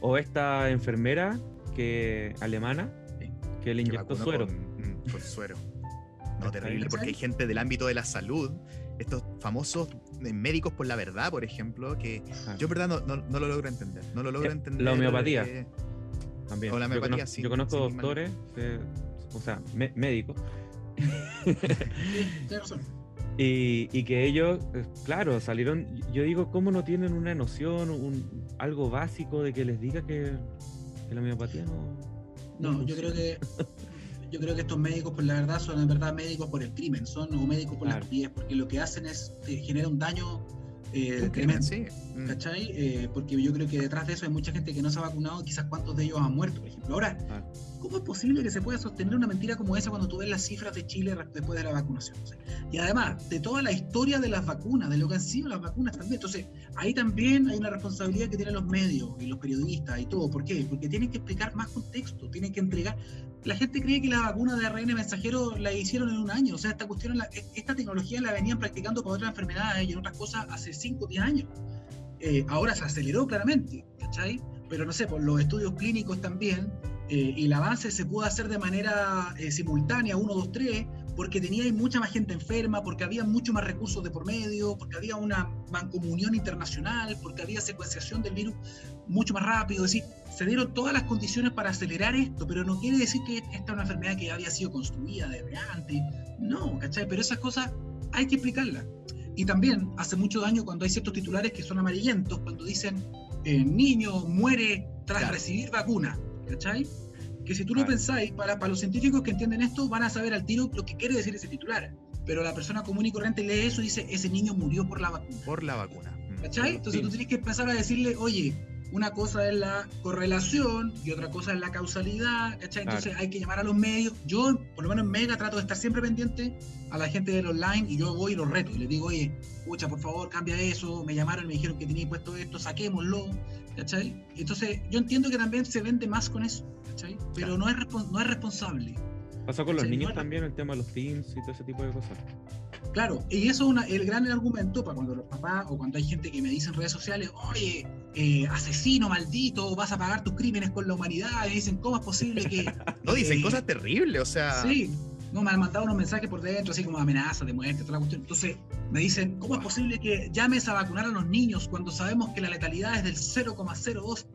O esta enfermera que alemana que le inyectó suero. Mm, con, suero. No, terrible, porque hay gente del ámbito de la salud, estos famosos eh, médicos por la verdad, por ejemplo, que yo en verdad no, no, lo logro entender. No lo logro entender. La homeopatía. También. O la homeopatía, yo, sí, yo conozco doctores, o sea, médicos. y, y, que ellos, eh, claro, salieron, yo digo, ¿cómo no tienen una noción, un, algo básico de que les diga que la homeopatía no. No, yo creo que. Yo creo que estos médicos, pues la verdad, son en verdad médicos por el crimen, son o médicos por la estupidez, porque lo que hacen es generar un daño eh, tremendo. Sí. Mm. ¿Cachai? Eh, porque yo creo que detrás de eso hay mucha gente que no se ha vacunado, quizás cuántos de ellos han muerto, por ejemplo. Ahora, ¿cómo es posible que se pueda sostener una mentira como esa cuando tú ves las cifras de Chile después de la vacunación? y además, de toda la historia de las vacunas, de lo que han sido las vacunas también. Entonces, ahí también hay una responsabilidad que tienen los medios y los periodistas y todo. ¿Por qué? Porque tienen que explicar más contexto, tienen que entregar. La gente cree que la vacuna de ARN mensajero la hicieron en un año. O sea, esta cuestión, esta tecnología la venían practicando para otras enfermedades y otras cosas hace 5 o 10 años. Eh, ahora se aceleró claramente, ¿cachai? Pero no sé, por los estudios clínicos también, eh, y el avance se pudo hacer de manera eh, simultánea, 1, 2, 3, porque tenía mucha más gente enferma, porque había mucho más recursos de por medio, porque había una mancomunión internacional, porque había secuenciación del virus mucho más rápido. Es decir, se dieron todas las condiciones para acelerar esto, pero no quiere decir que esta es una enfermedad que había sido construida desde antes. No, ¿cachai? Pero esas cosas hay que explicarlas. Y también hace mucho daño cuando hay ciertos titulares que son amarillentos, cuando dicen eh, niño muere tras recibir vacuna, ¿cachai? Que si tú lo pensáis, para, para los científicos que entienden esto, van a saber al tiro lo que quiere decir ese titular. Pero la persona común y corriente lee eso y dice, ese niño murió por la vacuna. Por la vacuna. Mm. ¿Cachai? Entonces tú tienes que empezar a decirle, oye, una cosa es la correlación y otra cosa es la causalidad, ¿cachai? Entonces hay que llamar a los medios. Yo, por lo menos en Mega, trato de estar siempre pendiente a la gente del online y yo voy y los reto y les digo, oye, escucha, por favor, cambia eso. Me llamaron y me dijeron que tenía puesto esto, saquémoslo, ¿cachai? Entonces yo entiendo que también se vende más con eso, ¿cachai? Pero no, es no es responsable. Pasa con los niños también el tema de los teams y todo ese tipo de cosas. Claro, y eso es el gran argumento para cuando los papás o cuando hay gente que me dice en redes sociales, oye, eh, asesino maldito, vas a pagar tus crímenes con la humanidad, y dicen, ¿cómo es posible que... no, dicen eh, cosas terribles, o sea... Sí, no, me han mandado unos mensajes por dentro, así como amenazas de muerte, toda la cuestión. Entonces, me dicen, ¿cómo es posible que llames a vacunar a los niños cuando sabemos que la letalidad es del 0,02?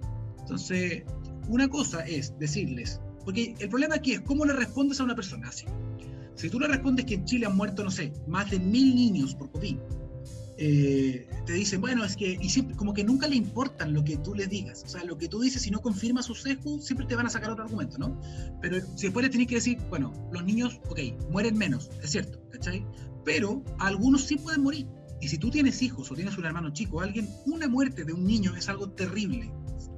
Entonces, una cosa es decirles, porque el problema aquí es cómo le respondes a una persona así. Si tú le respondes que en Chile han muerto, no sé, más de mil niños por COVID, eh, te dicen, bueno, es que, y siempre, como que nunca le importan lo que tú le digas. O sea, lo que tú dices, si no confirma su sesgo, siempre te van a sacar otro argumento, ¿no? Pero si después le tenés que decir, bueno, los niños, ok, mueren menos, es cierto, ¿cachai? Pero algunos sí pueden morir. Y si tú tienes hijos o tienes un hermano chico alguien, una muerte de un niño es algo terrible,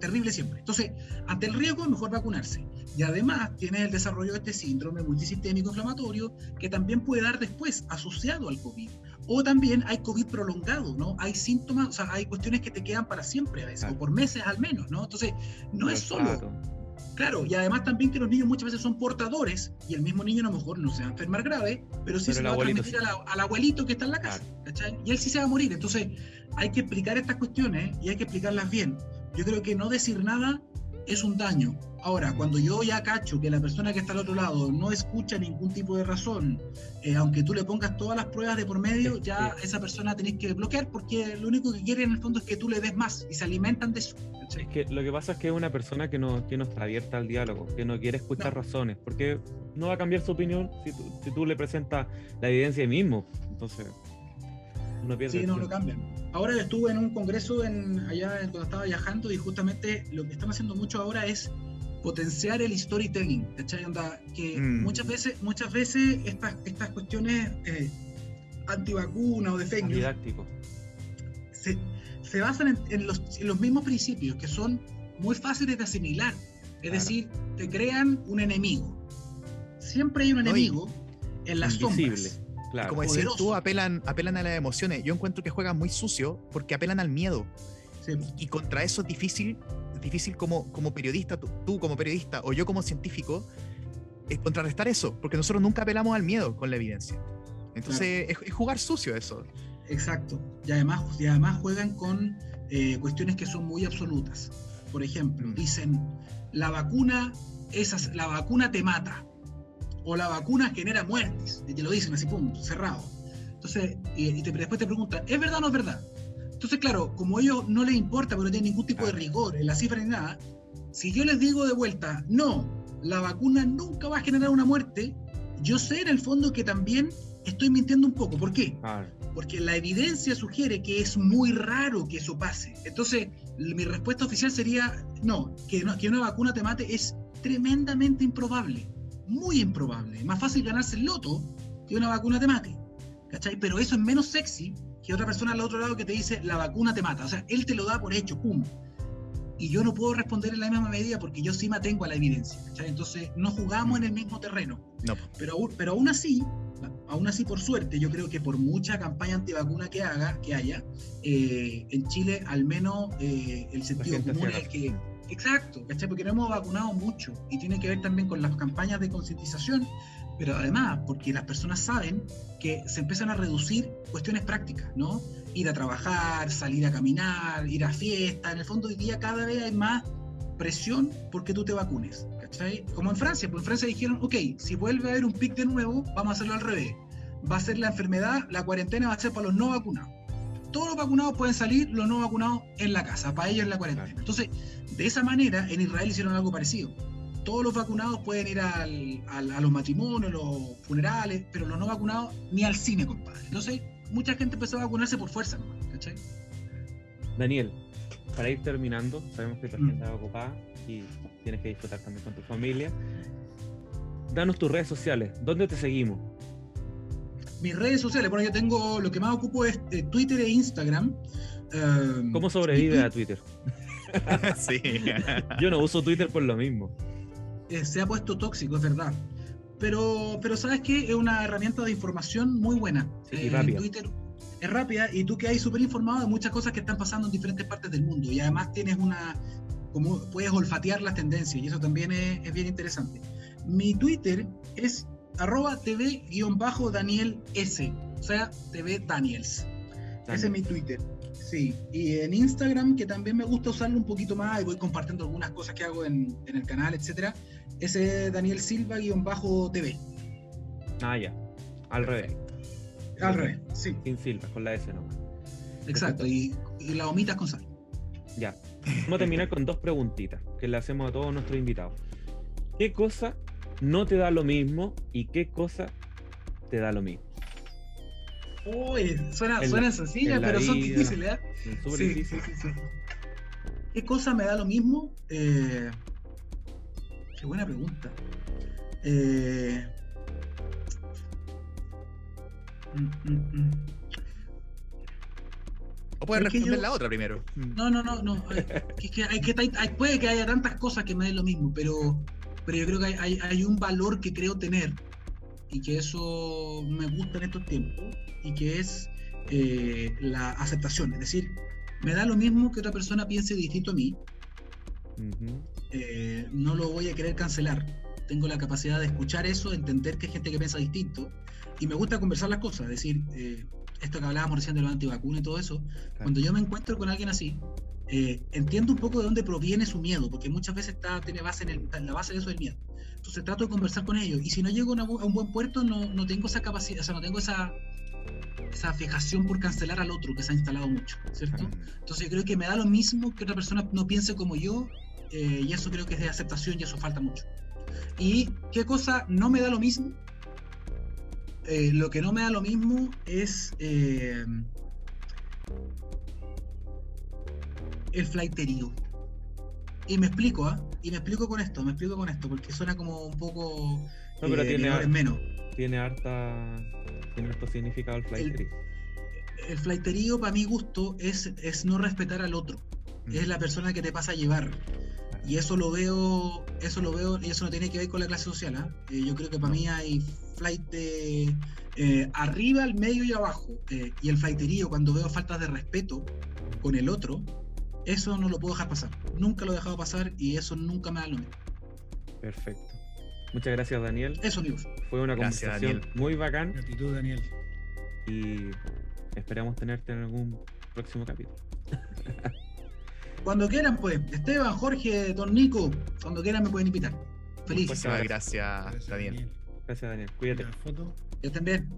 terrible siempre. Entonces, ante el riesgo, mejor vacunarse. Y además, tienes el desarrollo de este síndrome multisistémico inflamatorio que también puede dar después asociado al COVID. O también hay COVID prolongado, ¿no? Hay síntomas, o sea, hay cuestiones que te quedan para siempre a veces, o por meses al menos, ¿no? Entonces, no es solo Claro, y además también que los niños muchas veces son portadores y el mismo niño a lo mejor no se va a enfermar grave, pero sí se va a transmitir al, abuelito que está en la casa, Y él sí se va a morir. Entonces hay que explicar estas cuestiones y hay que explicarlas bien. Yo creo que no decir nada es un daño. Ahora, cuando yo ya cacho que la persona que está al otro lado no escucha ningún tipo de razón, eh, aunque tú le pongas todas las pruebas de por medio, ya esa persona tenés que bloquear porque lo único que quiere en el fondo es que tú le des más y se alimentan de eso. Es que lo que pasa es que es una persona que no, que no está abierta al diálogo, que no quiere escuchar razones, porque no va a cambiar su opinión si tú, si tú le presentas la evidencia mismo. Entonces, no pierde. Sí, no lo cambian. Ahora estuve en un congreso en, allá cuando estaba viajando y justamente lo que están haciendo mucho ahora es potenciar el storytelling, ¿cachai? que mm. muchas veces, muchas veces estas, estas cuestiones eh, antivacunas o de fake news se, se, basan en, los, en, los, mismos principios que son muy fáciles de asimilar. Es decir, te crean un enemigo. Siempre hay un enemigo en las sombras. Como decías tú, apelan, apelan a las emociones. Yo encuentro que juegan muy sucio porque apelan al miedo. Y, y, contra eso es difícil difícil como, como periodista, tú, como periodista o yo como científico, es contrarrestar eso, porque nosotros nunca apelamos al miedo con la evidencia. Entonces es, jugar sucio eso. Exacto. Y además, y además juegan con eh, cuestiones que son muy absolutas. Por ejemplo, mm. dicen, la vacuna, esas, la vacuna te mata. O la vacuna genera muertes. Y te lo dicen así, pum, cerrado. Entonces, y, después te preguntan, ¿es verdad o no es verdad? Entonces, claro, como a ellos no les importa, porque no tienen ningún tipo de rigor en la cifra ni nada, si yo les digo de vuelta, no, la vacuna nunca va a generar una muerte, yo sé en el fondo que también estoy mintiendo un poco. ¿Por qué? Porque la evidencia sugiere que es muy raro que eso pase. Entonces, mi respuesta oficial sería, no, que, que una vacuna te mate es tremendamente improbable, muy improbable. Más fácil ganarse el loto que una vacuna te mate. ¿Cachai? Pero eso es menos sexy que otra persona al otro lado que te dice la vacuna te mata. O sea, él te lo da por hecho, pum. Y yo no puedo responder en la misma medida porque yo sí me atengo a la evidencia. Entonces, no jugamos en el mismo terreno. No. Pero, pero aún así, aún así, por suerte, yo creo que por mucha campaña antivacuna que haga, que haya, eh, en Chile al menos eh, el sentido común es que. Exacto, ¿cachai? Porque no hemos vacunado mucho y tiene que ver también con las campañas de concientización pero además porque las personas saben que se empiezan a reducir cuestiones prácticas, ¿no? Ir a trabajar, salir a caminar, ir a fiestas, en el fondo hoy día cada vez hay más presión porque tú te vacunes, ¿cachai? Como en Francia, pues en Francia dijeron, ok, si vuelve a haber un pic de nuevo, vamos a hacerlo al revés. Va a ser la enfermedad, la cuarentena va a ser para los no vacunados. Todos los vacunados pueden salir, los no vacunados en la casa, para ellos en la cuarentena. Entonces, de esa manera, en Israel hicieron algo parecido todos los vacunados pueden ir al, a los matrimonios, los funerales, pero los no vacunados ni al cine, compadre. Entonces, mucha gente empezó a vacunarse por fuerza ¿cachai? Daniel, para ir terminando, sabemos que tu mm. agenda ocupada y tienes que disfrutar también con tu familia. Danos tus redes sociales, ¿dónde te seguimos? Mis redes sociales, bueno, yo tengo, lo que más ocupo es eh, Twitter e Instagram. ¿Cómo sobrevive a Twitter? sí. Yo no uso Twitter por lo mismo. Eh, se ha puesto tóxico, es verdad. Pero, pero sabes que es una herramienta de información muy buena. Sí, eh, Twitter es rápida y tú que hay súper informado de muchas cosas que están pasando en diferentes partes del mundo y además tienes una, como puedes olfatear las tendencias y eso también es, bien interesante. Mi Twitter es arroba tv-daniel s, o sea, tv daniels. Ese es mi Twitter. Sí, y en Instagram, que también me gusta usarlo un poquito más y voy compartiendo algunas cosas que hago en, en el canal, etcétera, ese Daniel Silva-TV. Ah, ya. Al revés. Al revés, sí. Sin Silva, con la S nomás. Exacto, y, y la omitas con sal. Ya. Vamos a terminar con dos preguntitas que le hacemos a todos nuestros invitados. ¿Qué cosa no te da lo mismo y qué cosa te da lo mismo? Uy, suena, suena sencilla, pero son difíciles, ¿eh? Sí, sí, sí, ¿Qué cosa me da lo mismo? Eh, Qué buena pregunta. Eh, mm, mm, mm. O puedes responder la otra primero. No, no, no, no. Es que, hay que puede que haya tantas cosas que me den lo mismo, pero, pero yo creo que hay, hay, un valor que creo tener y que eso me gusta en estos tiempos y que es eh, la aceptación. Es decir, me da lo mismo que otra persona piense distinto a mí. Eh, no lo voy a querer cancelar. Tengo la capacidad de escuchar eso, entender que hay gente que piensa distinto y me gusta conversar las cosas. Es decir, eh, esto que hablábamos recién de los antivacunas y todo eso, cuando yo me encuentro con alguien así, eh, entiendo un poco de dónde proviene su miedo, porque muchas veces está, tiene base en, el, la base de eso del miedo. Entonces trato de conversar con ellos y si no llego a, un buen puerto no, no, tengo esa capacidad, o sea, no tengo esa, esa fijación por cancelar al otro que se ha instalado mucho, ¿cierto? Entonces yo creo que me da lo mismo que otra persona no piense como yo eh, y eso creo que es de aceptación y eso falta mucho. ¿Y qué cosa no me da lo mismo? Eh, lo que no me da lo mismo es el flighterío. Y me explico, ¿ah? Y me explico con esto, me explico con esto, porque suena como un poco. No, pero eh, tiene, menos. tiene harta. Tiene harto significado el flighterío. El, flighterío, para mi gusto, es, es no respetar al otro. Es mm. la persona que te pasa a llevar. Y eso lo veo, eso lo veo, y eso no tiene que ver con la clase social. ¿ah? Eh, yo creo que para mí hay flight de, eh, arriba, al medio y abajo. Eh, y el flighterío, cuando veo faltas de respeto con el otro, eso no lo puedo dejar pasar. Nunca lo he dejado pasar y eso nunca me da lo mismo. Perfecto. Muchas gracias, Daniel. Eso, amigos. Fue una conversación muy bacán. Gratitud, Daniel. Y esperamos tenerte en algún próximo capítulo. Cuando quieran, pues. Esteban, Jorge, Don Nico, cuando quieran me pueden invitar. Feliz. Muchas gracias, Daniel. Gracias, Daniel. Cuídate. Que estén bien.